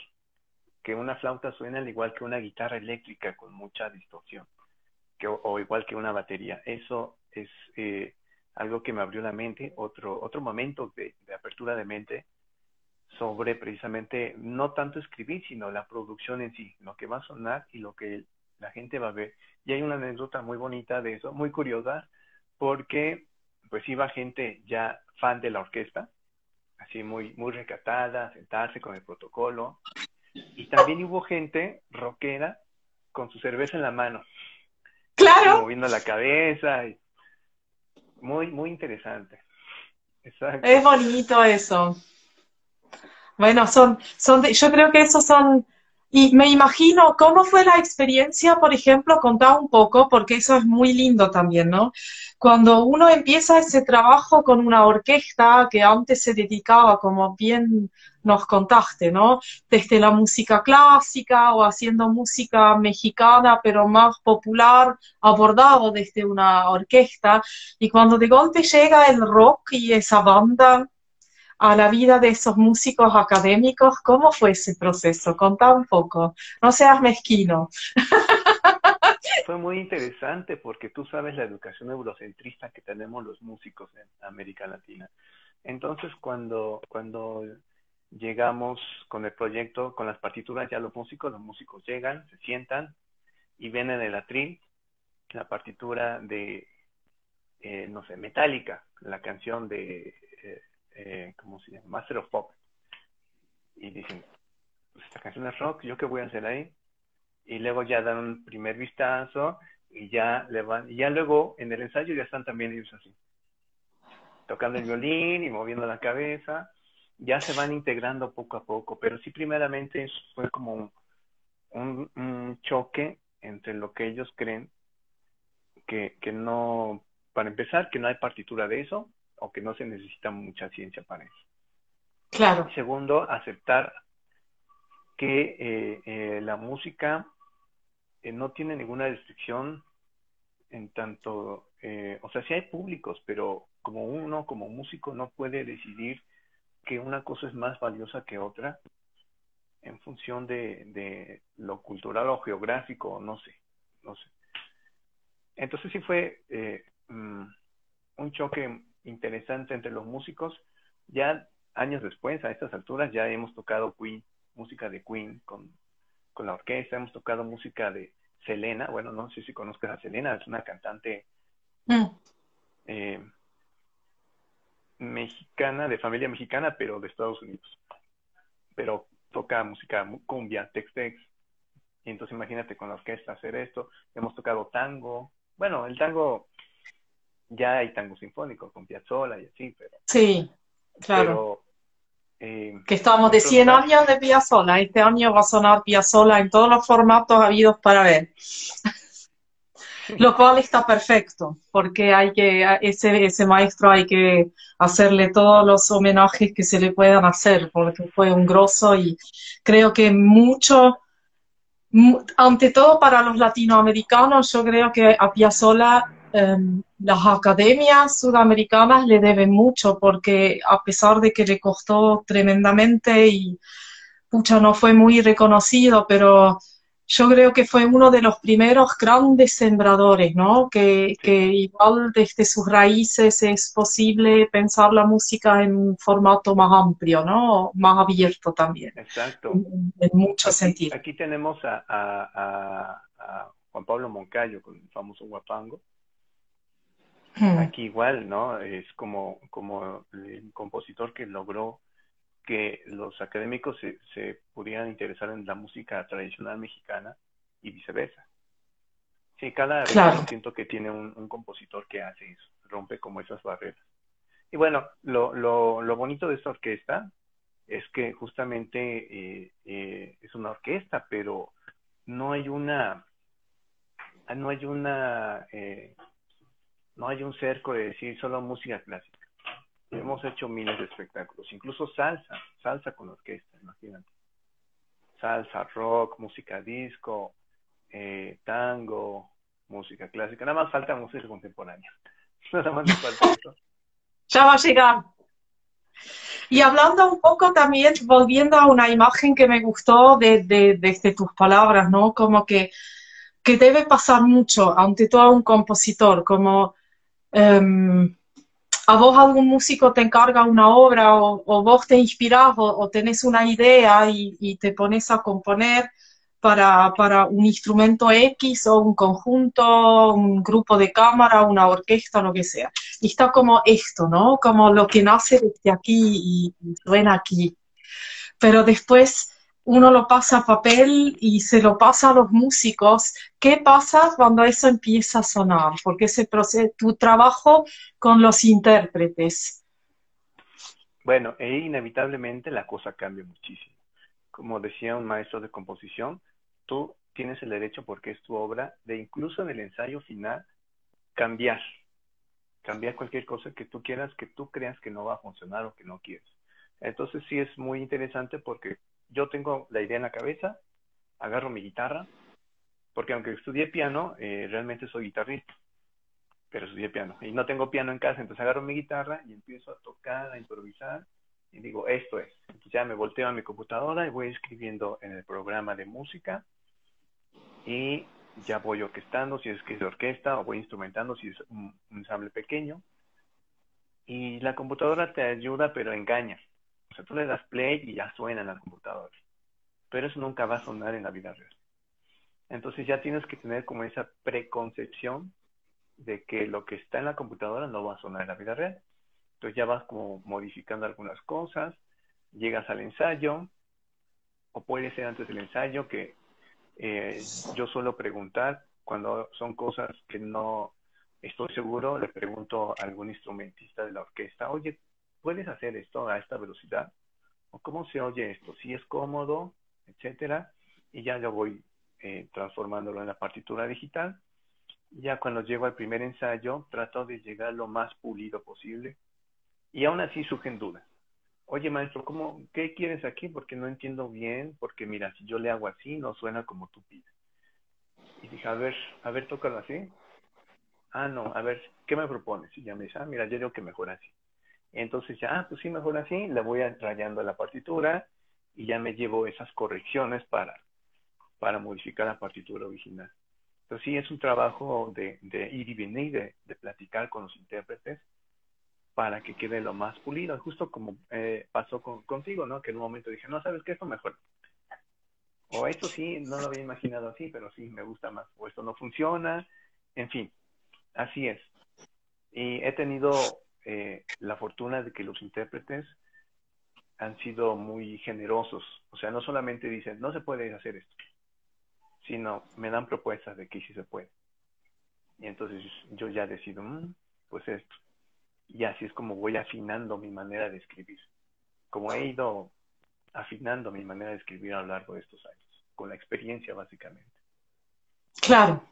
que una flauta suene al igual que una guitarra eléctrica con mucha distorsión, que, o igual que una batería. Eso es eh, algo que me abrió la mente, otro, otro momento de, de apertura de mente, sobre precisamente no tanto escribir, sino la producción en sí, lo que va a sonar y lo que la gente va a ver. Y hay una anécdota muy bonita de eso, muy curiosa, porque pues iba gente ya fan de la orquesta, así muy, muy recatada, sentarse con el protocolo, y también hubo gente rockera con su cerveza en la mano. Claro. Moviendo la cabeza. Y muy, muy interesante. Exacto. Es bonito eso. Bueno, son, son yo creo que esos son Y me imagino cómo fue la experiencia, por ejemplo, contar un poco, porque eso es muy lindo también, ¿no? Cuando uno empieza ese trabajo con una orquesta que antes se dedicaba, como bien nos contaste, ¿no? Desde la música clásica o haciendo música mexicana, pero más popular, abordado desde una orquesta. Y cuando de golpe llega el rock y esa banda a la vida de esos músicos académicos. ¿Cómo fue ese proceso? Contá un poco. No seas mezquino. Fue muy interesante porque tú sabes la educación eurocentrista que tenemos los músicos en América Latina. Entonces, cuando, cuando llegamos con el proyecto, con las partituras, ya los músicos, los músicos llegan, se sientan y ven en el atril la partitura de, eh, no sé, Metallica, la canción de eh, eh, ¿cómo se llama? Master of Pop. Y dicen, pues esta canción es rock, ¿yo qué voy a hacer ahí? Y luego ya dan un primer vistazo y ya le van, y ya luego en el ensayo ya están también ellos así, tocando el violín y moviendo la cabeza, ya se van integrando poco a poco, pero sí primeramente fue como un, un, choque entre lo que ellos creen que, que no, para empezar, que no hay partitura de eso, o que no se necesita mucha ciencia para eso. Claro. Segundo, aceptar que eh, eh, la música eh, no tiene ninguna restricción en tanto, o sea, sí hay públicos, pero como uno, como músico, no puede decidir que una cosa es más valiosa que otra en función de, de lo cultural o geográfico, no sé, no sé. Entonces sí fue mm, un choque interesante entre los músicos. Ya años después, a estas alturas, ya hemos tocado Queen, música de Queen con, con la orquesta, hemos tocado música de Selena, bueno, no sé si conozcas a Selena, es una cantante mm. eh, mexicana, de familia mexicana, pero de Estados Unidos. Pero toca música cumbia, tex-tex. Y entonces imagínate con la orquesta hacer esto. Hemos tocado tango. Bueno, el tango ya hay tango sinfónico con Piazzolla y así, pero... Sí, claro. Eh, que estamos de 100 años de Piazzolla, este año va a sonar Piazzolla en todos los formatos habidos para ver. Lo cual está perfecto, porque hay que, ese, ese maestro hay que hacerle todos los homenajes que se le puedan hacer, porque fue un grosso y creo que mucho, ante todo para los latinoamericanos, yo creo que a Piazzolla Em, las academias sudamericanas le deben mucho porque a pesar de que le costó tremendamente y pucha, no fue muy reconocido, pero yo creo que fue uno de los primeros grandes sembradores, ¿no? Que, que igual desde sus raíces es posible pensar la música en un formato más amplio, ¿no? Más abierto también. Exacto. En, muchos sentidos. Aquí tenemos a, a, a Juan Pablo Moncayo con el famoso Guapango Hmm. Aquí igual, ¿no? Es como, como el compositor que logró que los académicos se, se pudieran interesar en la música tradicional mexicana y viceversa. Sí, cada claro. siento que tiene un, compositor que hace eso, rompe como esas barreras. Y bueno, lo, lo, lo bonito de esta orquesta es que justamente eh, eh, es una orquesta, pero no hay una, no hay una eh, no hay un cerco de decir solo música clásica. Hemos hecho miles de espectáculos, incluso salsa, salsa con orquesta, imagínate. Salsa, rock, música disco, eh, tango, música clásica. Nada más falta música contemporánea. Nada más falta eso. Ya va a llegar. Y hablando un poco también, volviendo a una imagen que me gustó de, de, tus palabras, ¿no? Como que, que debe pasar mucho ante todo un compositor, como Em, a vos algún músico te encarga una obra o, vos te inspirás o, tenés una idea y, te pones a componer para, para, un instrumento X o un conjunto, un grupo de cámara, una orquesta, lo que sea. Y está como esto, ¿no? Como lo que nace desde aquí y suena aquí. Pero después uno lo pasa a papel y se lo pasa a los músicos. ¿Qué pasa cuando eso empieza a sonar? Porque ese proceso, tu trabajo con los intérpretes. Bueno, e inevitablemente la cosa cambia muchísimo. como decía un maestro de composición, tú tienes el derecho, porque es tu obra, de incluso en el ensayo final cambiar, cambiar cualquier cosa que tú quieras, que tú creas que no va a funcionar o que no quieres. Entonces sí es muy interesante porque yo tengo la idea en la cabeza, agarro mi guitarra, porque aunque estudié piano, eh, realmente soy guitarrista, pero estudié piano. Y no tengo piano en casa, entonces agarro mi guitarra y empiezo a tocar, a improvisar, y digo, esto es. Entonces ya me volteo a mi computadora y voy escribiendo en el programa de música y ya voy orquestando si es que es de orquesta o voy instrumentando si es un, ensamble pequeño. Y la computadora te ayuda, pero engaña. Sea, tú le das play y ya suena en la computadora. Pero eso nunca va a sonar en la vida real. Entonces ya tienes que tener como esa preconcepción de que lo que está en la computadora no va a sonar en la vida real. Entonces ya vas como modificando algunas cosas, llegas al ensayo, o puede ser antes del ensayo que eh, yo suelo preguntar cuando son cosas que no estoy seguro, le pregunto a algún instrumentista de la orquesta, oye, ¿puedes hacer esto a esta velocidad? ¿O cómo se oye esto? Si es cómodo, etcétera, y ya lo voy eh, transformándolo en la partitura digital. Ya cuando llego al primer ensayo, trato de llegar lo más pulido posible, y aún así surgen dudas oye maestro, ¿cómo, ¿qué quieres aquí? Porque no entiendo bien, porque mira, si yo le hago así, no suena como tú pides. Y dije, a ver, a ver, tócalo así. Ah, no, a ver, ¿qué me propones? Y ya me dice, ah, mira, yo digo que mejor así. Entonces ya, ah, pues sí, mejor así, le voy rayando la partitura y ya me llevo esas correcciones para, para modificar la partitura original. Entonces sí, es un trabajo de, ir y venir, de, platicar con los intérpretes para que quede lo más pulido, justo como eh, pasó contigo, ¿no? Que en un momento dije, no, ¿sabes qué? Esto mejor. O esto sí, no lo había imaginado así, pero sí, me gusta más. O esto no funciona, en fin, así es. Y he tenido eh, la fortuna de que los intérpretes han sido muy generosos. O sea, no solamente dicen, no se puede hacer esto, sino me dan propuestas de que sí se puede. Y entonces yo ya decido, mm, pues esto y así es como voy afinando mi manera de escribir, como he ido afinando mi manera de escribir a lo largo de estos años, con la experiencia básicamente. Claro.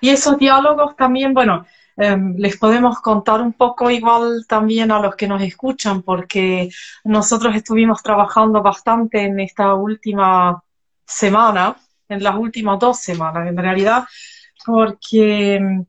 Y esos diálogos también, bueno, em, les podemos contar un poco igual también a los que nos escuchan, porque nosotros estuvimos trabajando bastante en esta última semana, en las últimas dos semanas en realidad, porque em,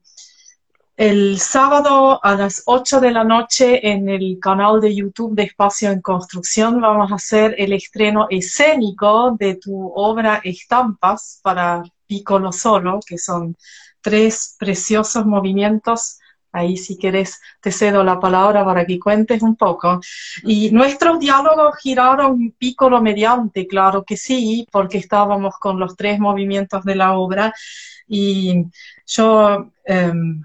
el sábado a las 8 de la noche en el canal de YouTube de Espacio en Construcción vamos a hacer el estreno escénico de tu obra Estampas para Piccolo Solo, que son tres preciosos movimientos. Ahí si quieres te cedo la palabra para que cuentes un poco. Y nuestros diálogos giraron Piccolo mediante, claro que sí, porque estábamos con los tres movimientos de la obra. Y yo... Em,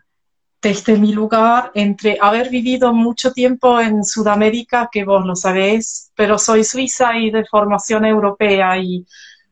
desde mi lugar, entre haber vivido mucho tiempo en Sudamérica, que vos lo sabéis, pero soy suiza y de formación europea y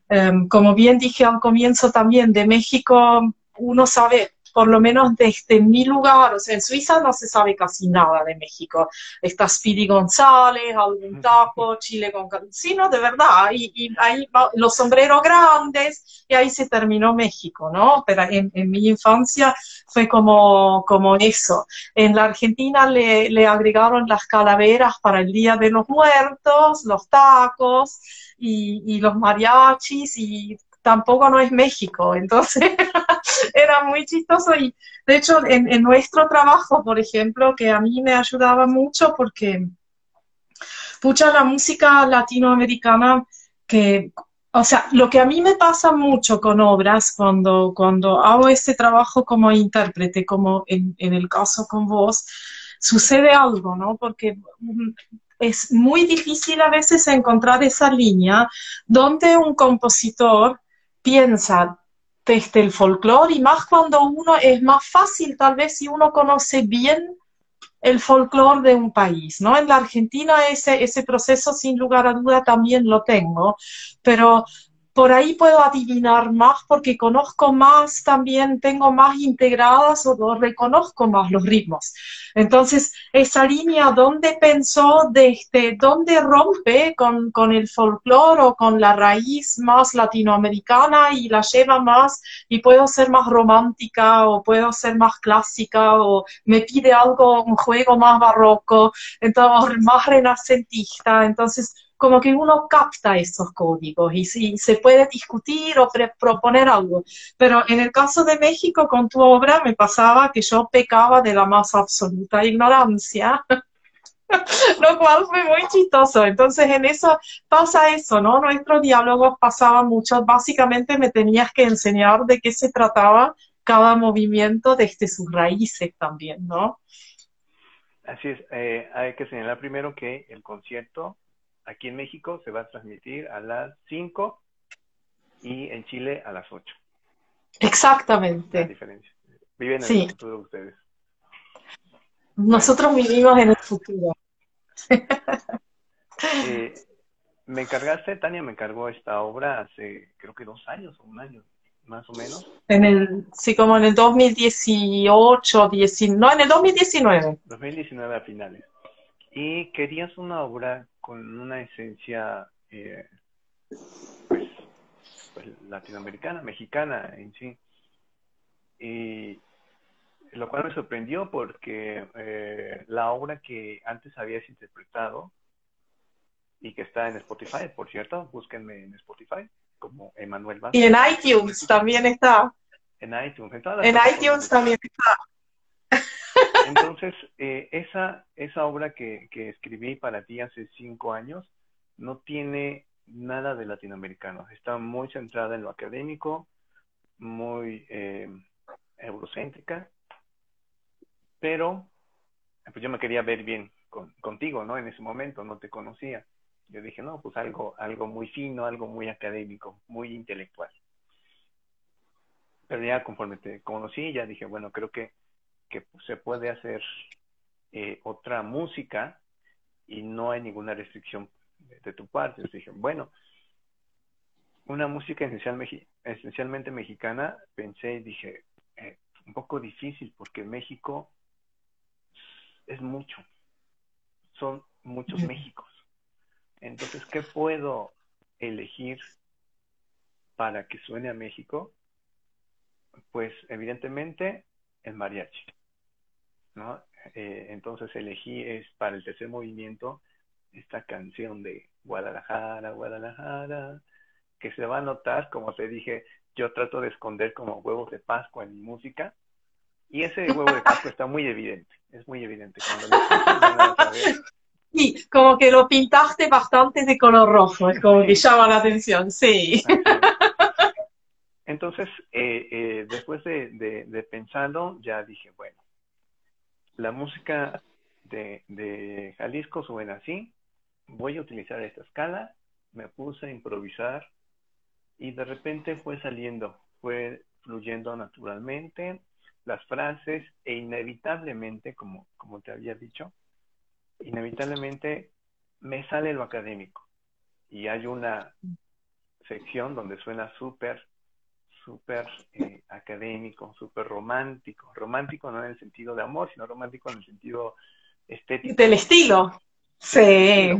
em, como bien dije al comienzo también de México, uno sabe por lo menos desde mi lugar, o sea, en Suiza no se sabe casi nada de México. Está Speedy González, algún tapo, Chile con... Sí, no, de verdad, y, y ahí los sombreros grandes, y ahí se terminó México, ¿no? Pero en, mi infancia fue como, como eso. En la Argentina le, le agregaron las calaveras para el Día de los Muertos, los tacos, y, y, los mariachis y tampoco no es México, entonces era muy chistoso y de hecho en, nuestro trabajo, por ejemplo, que a mí me ayudaba mucho porque pucha la música latinoamericana que o sea, lo que a mí me pasa mucho con obras cuando, cuando hago este trabajo como intérprete, como en, el caso con vos, sucede algo, ¿no? Porque mm, es muy difícil a veces encontrar esa línea donde un compositor piensa desde el folclore y más cuando uno es más fácil tal vez si uno conoce bien el folclore de un país, ¿no? En la Argentina ese, ese proceso sin lugar a duda también lo tengo, pero por ahí puedo adivinar más porque conozco más también, tengo más integradas o reconozco más los ritmos. Entonces, esa línea, ¿dónde pensó, desde dónde rompe con, con el folclore o con la raíz más latinoamericana y la lleva más y puedo ser más romántica o puedo ser más clásica o me pide algo, un juego más barroco, entonces más renacentista. Entonces, como que uno capta esos códigos y, se puede discutir o proponer algo. Pero en el caso de México, con tu obra, me pasaba que yo pecaba de la más absoluta ignorancia. lo cual fue muy chistoso. Entonces, en eso pasa eso, ¿no? Nuestros diálogos pasaban mucho. Básicamente me tenías que enseñar de qué se trataba cada movimiento desde sus raíces también, ¿no? Así es. Eh, hay que señalar primero que el concierto aquí en México se va a transmitir a las 5 y en Chile a las 8. Exactamente. La diferencia. Viven en el futuro ustedes. Nosotros vivimos en el futuro. Eh, me encargaste, Tania me encargó esta obra hace creo que dos años o un año, más o menos. En el, sí, como en el 2018, 19, no, en el 2019. 2019 a finales. Y querías una obra con una esencia eh, pues, pues, latinoamericana, mexicana en sí. Y lo cual me sorprendió porque eh, la obra que antes habías interpretado y que está en Spotify, por cierto, búsquenme en Spotify como Emanuel Vázquez. Y en iTunes también está. En iTunes. En, iTunes también está. Entonces, eh, esa, esa obra que, que escribí para ti hace cinco años no tiene nada de latinoamericano. Está muy centrada en lo académico, muy eh, eurocéntrica, pero pues yo me quería ver bien contigo, ¿no? En ese momento no te conocía. Yo dije, no, pues algo, algo muy fino, algo muy académico, muy intelectual. Pero ya conforme te conocí, ya dije, bueno, creo que que se puede hacer eh, otra música y no hay ninguna restricción de, tu parte. dije, bueno, una música esencialmente mexicana, pensé y dije, eh, un poco difícil porque México es mucho, son muchos Méxicos. Entonces, ¿qué puedo elegir para que suene a México? Pues evidentemente el mariachi. ¿No? Eh, entonces elegí es para el tercer movimiento esta canción de Guadalajara, Guadalajara, que se va a notar, como te dije, yo trato de esconder como huevos de Pascua en mi música, y ese huevo de Pascua está muy evidente, es muy evidente. Sí, como que lo pintaste bastante de color rojo, es como que llama la atención, sí. Entonces, eh, eh, después de, de, pensarlo, ya dije, bueno, la música de, de Jalisco suena así, voy a utilizar esta escala, me puse a improvisar y de repente fue saliendo, fue fluyendo naturalmente las frases e inevitablemente, como, como te había dicho, inevitablemente me sale lo académico. Y hay una sección donde suena súper súper eh, académico, súper romántico. Romántico no en el sentido de amor, sino romántico en el sentido estético. Del estilo. Sí.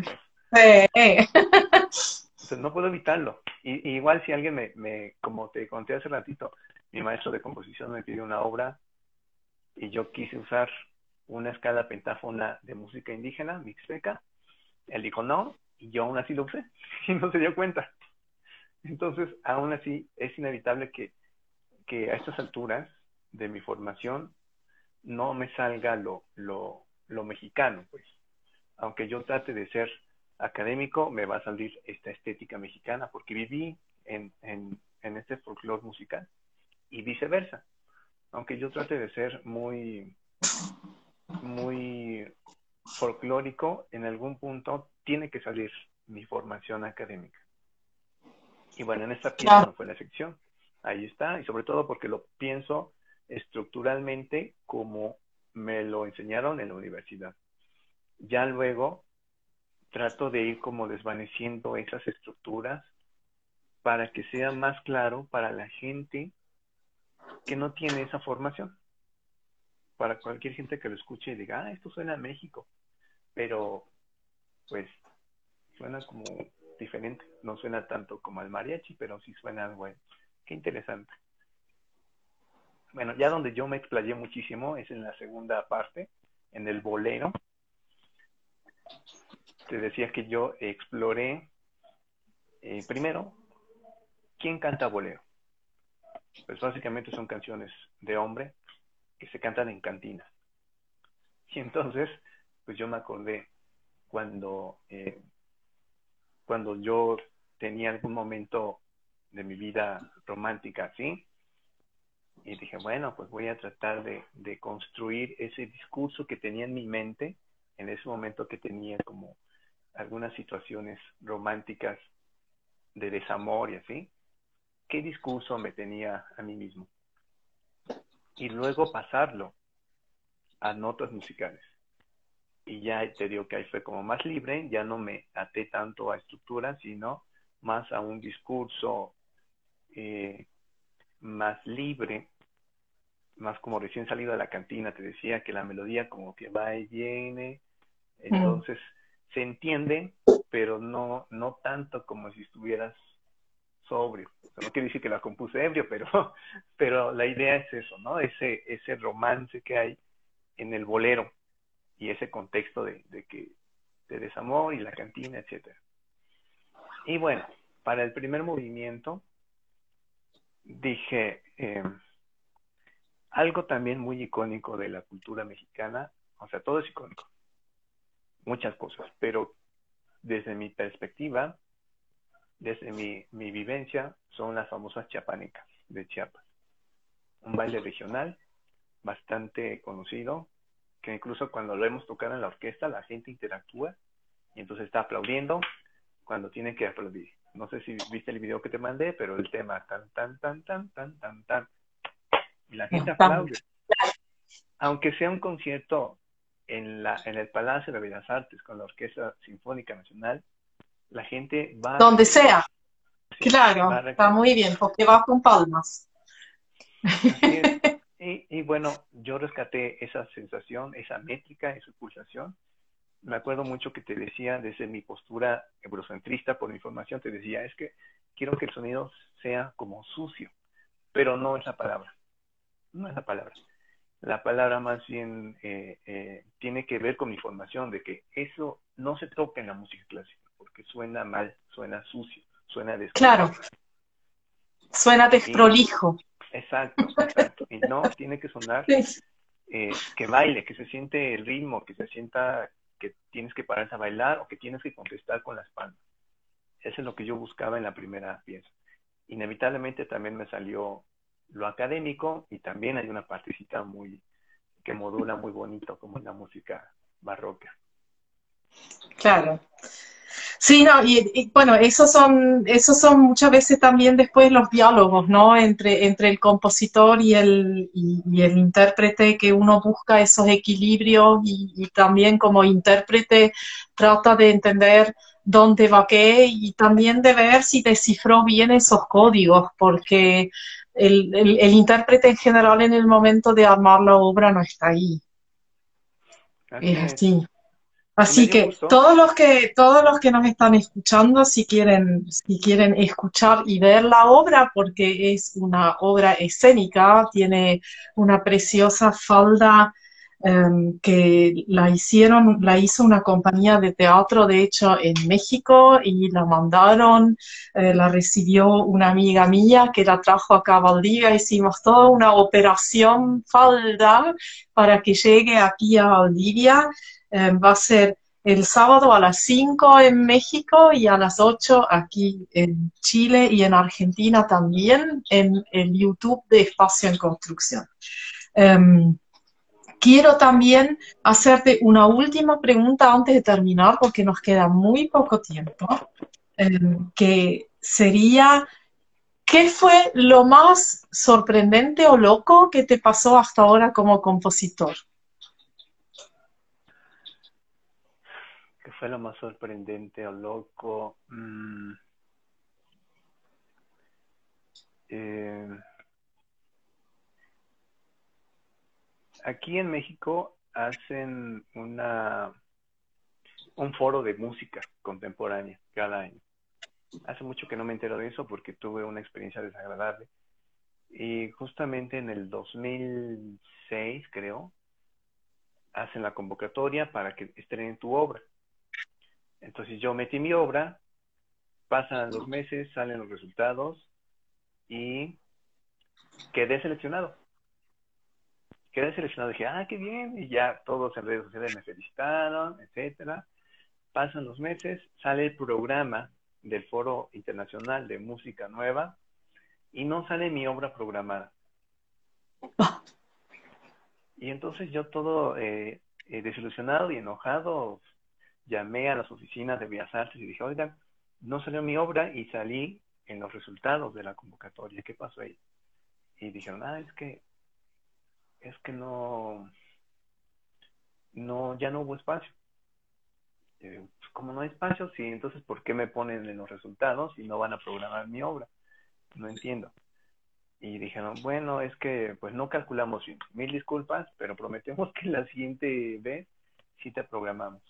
sí. no puedo evitarlo. Y, igual si alguien me, me, como te conté hace ratito, mi maestro de composición me pidió una obra y yo quise usar una escala pentáfona de música indígena, mixteca. Él dijo no, y yo aún así lo usé y no se dio cuenta. Entonces, aún así, es inevitable que, que a estas alturas de mi formación no me salga lo, lo, lo mexicano, pues. Aunque yo trate de ser académico, me va a salir esta estética mexicana, porque viví en, en, en este folclore musical y viceversa. Aunque yo trate de ser muy, muy folclórico, en algún punto tiene que salir mi formación académica. Y bueno, en esta pieza no fue la sección. Ahí está, y sobre todo porque lo pienso estructuralmente como me lo enseñaron en la universidad. Ya luego trato de ir como desvaneciendo esas estructuras para que sea más claro para la gente que no tiene esa formación. Para cualquier gente que lo escuche y diga, ah, esto suena a México, pero pues suena como diferente, no suena tanto como al mariachi, pero sí suena algo, qué interesante. Bueno, ya donde yo me explayé muchísimo es en la segunda parte, en el bolero. Te decía que yo exploré eh, primero, ¿quién canta bolero? Pues básicamente son canciones de hombre que se cantan en cantinas. Y entonces, pues yo me acordé cuando, eh, cuando yo tenía algún momento de mi vida romántica así, y dije, bueno, pues voy a tratar de, de, construir ese discurso que tenía en mi mente en ese momento que tenía como algunas situaciones románticas de desamor y así. ¿Qué discurso me tenía a mí mismo? Y luego pasarlo a notas musicales. Y ya te digo que ahí fue como más libre, ya no me até tanto a estructuras, sino más a un discurso eh, más libre, más como recién salido de la cantina, te decía que la melodía como que va y viene, entonces se entiende, pero no, no tanto como si estuvieras sobrio. no quiere decir que la compuse ebrio, pero, pero la idea es eso, ¿no? Ese, ese romance que hay en el bolero y ese contexto de, de que de desamor y la cantina, etcétera. Y bueno, para el primer movimiento dije eh, algo también muy icónico de la cultura mexicana, o sea, todo es icónico, muchas cosas, pero desde mi perspectiva, desde mi, mi vivencia, son las famosas chiapanecas de Chiapas. Un baile regional bastante conocido, que incluso cuando lo hemos tocado en la orquesta, la gente interactúa y entonces está aplaudiendo cuando tiene que aplaudir. No sé si viste el video que te mandé, pero el tema tan, tan, tan, tan, tan, tan, tan. Y la gente aplaude. Aunque sea un concierto en, la, en el Palacio de Bellas Artes con la Orquesta Sinfónica Nacional, la gente va... Donde sea. claro, está muy bien, porque va con palmas. Y, y, bueno, yo rescaté esa sensación, esa métrica, esa pulsación. Me acuerdo mucho que te decía desde mi postura eurocentrista por información, te decía, es que quiero que el sonido sea como sucio, pero no es la palabra. No es la palabra la palabra más bien eh, eh, tiene que ver con mi formación, de que eso no se toca en la música clásica, porque suena mal, suena sucio, suena Claro, suena desprolijo. exacto, exacto. Y no, tiene que sonar eh, que baile, que se siente el ritmo, que se sienta que tienes que pararse a bailar o que tienes que contestar con las palmas. Eso es lo que yo buscaba en la primera pieza. Inevitablemente también me salió lo académico y también hay una partecita muy que modula muy bonito como en la música barroca. Claro. Sí, no, y, bueno, esos son, esos son muchas veces también después los diálogos, ¿no? Entre, entre el compositor y el, y, el intérprete, que uno busca esos equilibrios y, y, también como intérprete trata de entender dónde va qué y también de ver si descifró bien esos códigos, porque el, el, intérprete en general en el momento de armar la obra no está ahí. es así. Así que todos los que todos los que nos están escuchando, si quieren si quieren escuchar y ver la obra, porque es una obra escénica, tiene una preciosa falda Em, que la hicieron, la hizo una compañía de teatro, de hecho, en México y la mandaron, eh, la recibió una amiga mía que la trajo acá a Valdivia, hicimos toda una operación falda para que llegue aquí a Valdivia, em, va a ser el sábado a las 5 en México y a las 8 aquí en Chile y en Argentina también en el YouTube de Espacio en Construcción. Em, Quiero también hacerte una última pregunta antes de terminar, porque nos queda muy poco tiempo, em, que sería, ¿qué fue lo más sorprendente o loco que te pasó hasta ahora como compositor? ¿Qué fue lo más sorprendente o loco? Mm. eh, aquí en México hacen una un foro de música contemporánea cada año. Hace mucho que no me entero de eso porque tuve una experiencia desagradable. Y justamente en el 2006, creo, hacen la convocatoria para que estrenen tu obra. Entonces yo metí mi obra, pasan los meses, salen los resultados y quedé seleccionado. Quedé seleccionado, dije, ah, qué bien, y ya todos en redes sociales me felicitaron, etcétera. Pasan los meses, sale el programa del Foro Internacional de Música Nueva y no sale mi obra programada. Y entonces yo todo eh, eh, desilusionado y enojado, llamé a las oficinas de Bellas Artes y dije, oigan, no salió mi obra y salí en los resultados de la convocatoria. ¿Qué pasó ahí? Y dijeron, ah, es que, es que no, no, ya no hubo espacio. Pues, como no hay espacio, sí, entonces ¿por qué me ponen en los resultados y no van a programar mi obra? No entiendo. Y dijeron, bueno, es que pues no calculamos. Mil disculpas, pero prometemos que la siguiente vez sí te programamos.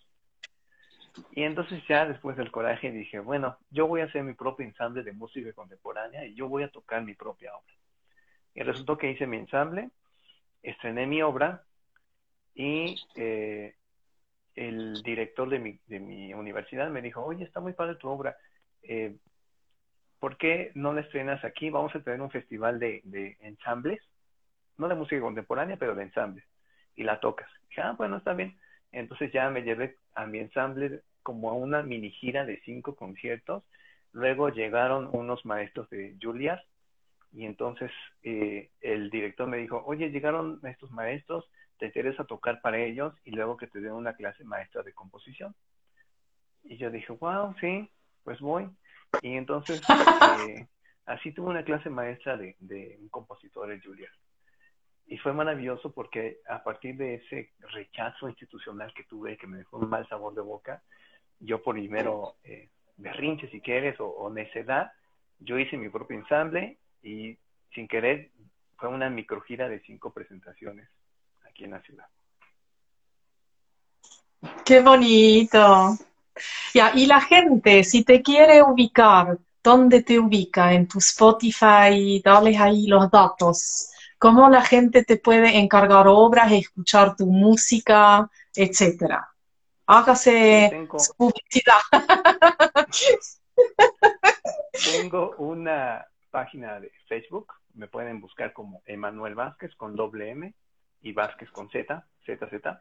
Y entonces ya después del coraje dije, bueno, yo voy a hacer mi propio ensamble de música contemporánea y yo voy a tocar mi propia obra. Y resultó que hice mi ensamble, estrené mi obra y eh, el director de mi, de mi universidad me dijo, oye, está muy padre tu obra, eh, ¿por qué no la estrenas aquí? Vamos a tener un festival de, de ensambles, no de música contemporánea, pero de ensambles, y la tocas. Dije, ah, bueno, está bien. Entonces ya me llevé a mi ensamble como a una mini gira de cinco conciertos. Luego llegaron unos maestros de Julias y entonces eh, el director me dijo, oye, llegaron estos maestros, te interesa tocar para ellos y luego que te den una clase maestra de composición. Y yo dije, wow, sí, pues voy. Y entonces eh, así tuve una clase maestra de, de un compositor de Julia. Y fue maravilloso porque a partir de ese rechazo institucional que tuve, que me dejó un mal sabor de boca, yo por primero eh, berrinche si quieres o, o necedad, yo hice mi propio ensamble y sin querer fue una microgira de cinco presentaciones aquí en la ciudad. Qué bonito. Ya, y la gente, si te quiere ubicar, ¿dónde te ubica? En tu Spotify, dale ahí los datos. ¿Cómo la gente te puede encargar obras, escuchar tu música, etcétera? Hágase tengo, su publicidad. tengo una página de Facebook, me pueden buscar como Emanuel Vázquez con doble M y Vázquez con Z, ZZ.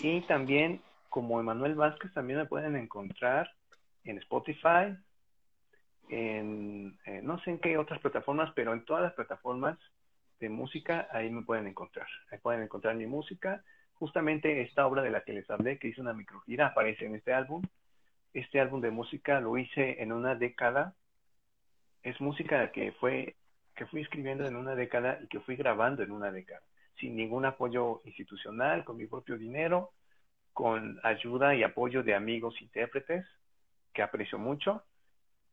Y también, como Emanuel Vázquez, también me pueden encontrar en Spotify, en eh, no sé en qué otras plataformas, pero en todas las plataformas de música, ahí me pueden encontrar. Ahí pueden encontrar mi música. Justamente esta obra de la que les hablé, que hice una microgira, aparece en este álbum. Este álbum de música lo hice en una década. Es música que fue que fui escribiendo en una década y que fui grabando en una década sin ningún apoyo institucional, con mi propio dinero, con ayuda y apoyo de amigos intérpretes, que aprecio mucho.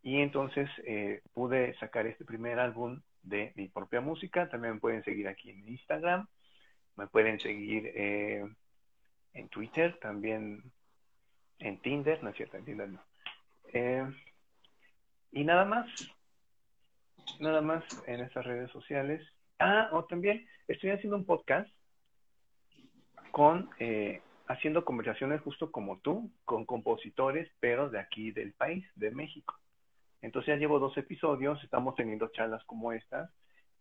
Y entonces eh, pude sacar este primer álbum de mi propia música. También me pueden seguir aquí en Instagram, me pueden seguir eh, en Twitter, también en Tinder, no es cierto, en Tinder no. Eh, y nada más, nada más en estas redes sociales. Ah, o también estoy haciendo un podcast con, eh, haciendo conversaciones justo como tú, con compositores, pero de aquí del país, de México. Entonces ya llevo dos episodios, estamos teniendo charlas como estas,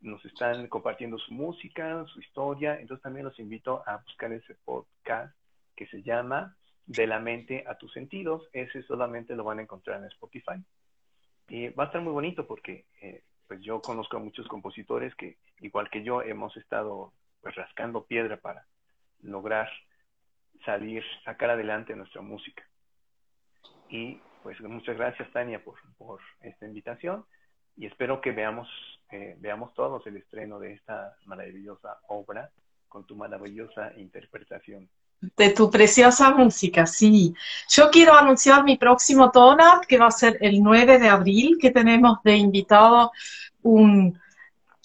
nos están compartiendo su música, su historia, entonces también los invito a buscar ese podcast que se llama De la mente a tus sentidos, ese solamente lo van a encontrar en Spotify. Y va a estar muy bonito porque eh, pues yo conozco a muchos compositores que, igual que yo, hemos estado pues rascando piedra para lograr salir, sacar adelante nuestra música. Y pues muchas gracias Tania por, por esta invitación y espero que veamos, eh, veamos todos el estreno de esta maravillosa obra con tu maravillosa interpretación. de tu preciosa música, sí. Yo quiero anunciar mi próximo Tonart, que va a ser el 9 de abril, que tenemos de invitado un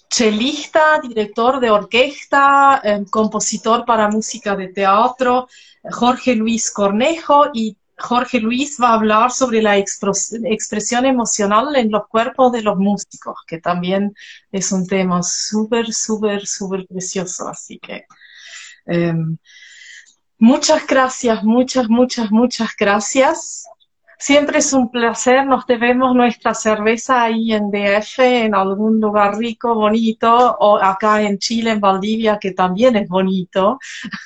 chelista, director de orquesta, eh, compositor para música de teatro, Jorge Luis Cornejo, y Jorge Luis va a hablar sobre la expresión emocional en los cuerpos de los músicos, que también es un tema súper, súper, súper precioso. Así que em, muchas gracias, muchas, muchas, muchas gracias. Siempre es un placer, nos debemos nuestra cerveza ahí en DF, en algún lugar rico, bonito, o acá en Chile, en Valdivia, que también es bonito.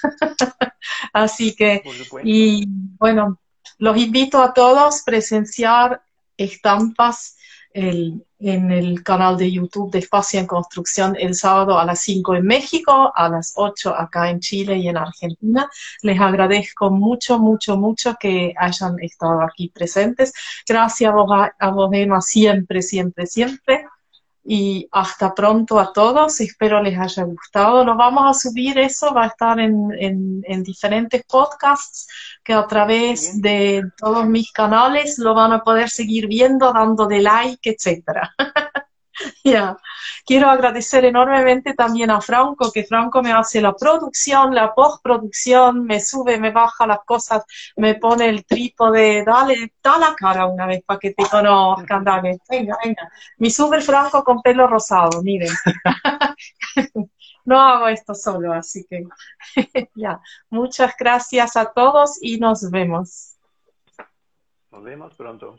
Así que, y bueno, los invito a todos a presenciar estampas en el canal de YouTube de Espacio en Construcción el sábado a las 5 en México, a las 8 acá en Chile y en Argentina. Les agradezco mucho, mucho, mucho que hayan estado aquí presentes. Gracias a vos, a vos siempre, siempre, siempre y hasta pronto a todos. Espero les haya gustado. Lo vamos a subir, eso va a estar en, en, diferentes podcasts que a través de todos mis canales lo van a poder seguir viendo, dando de like, etcétera. Ya. Quiero agradecer enormemente también a Franco, que Franco me hace la producción, la postproducción, me sube, me baja las cosas, me pone el trípode, dale, da la cara una vez para que te conozcan, dale, venga, venga. Mi super Franco con pelo rosado, miren. no hago esto solo, así que ya. Muchas gracias a todos y nos vemos. Nos vemos pronto.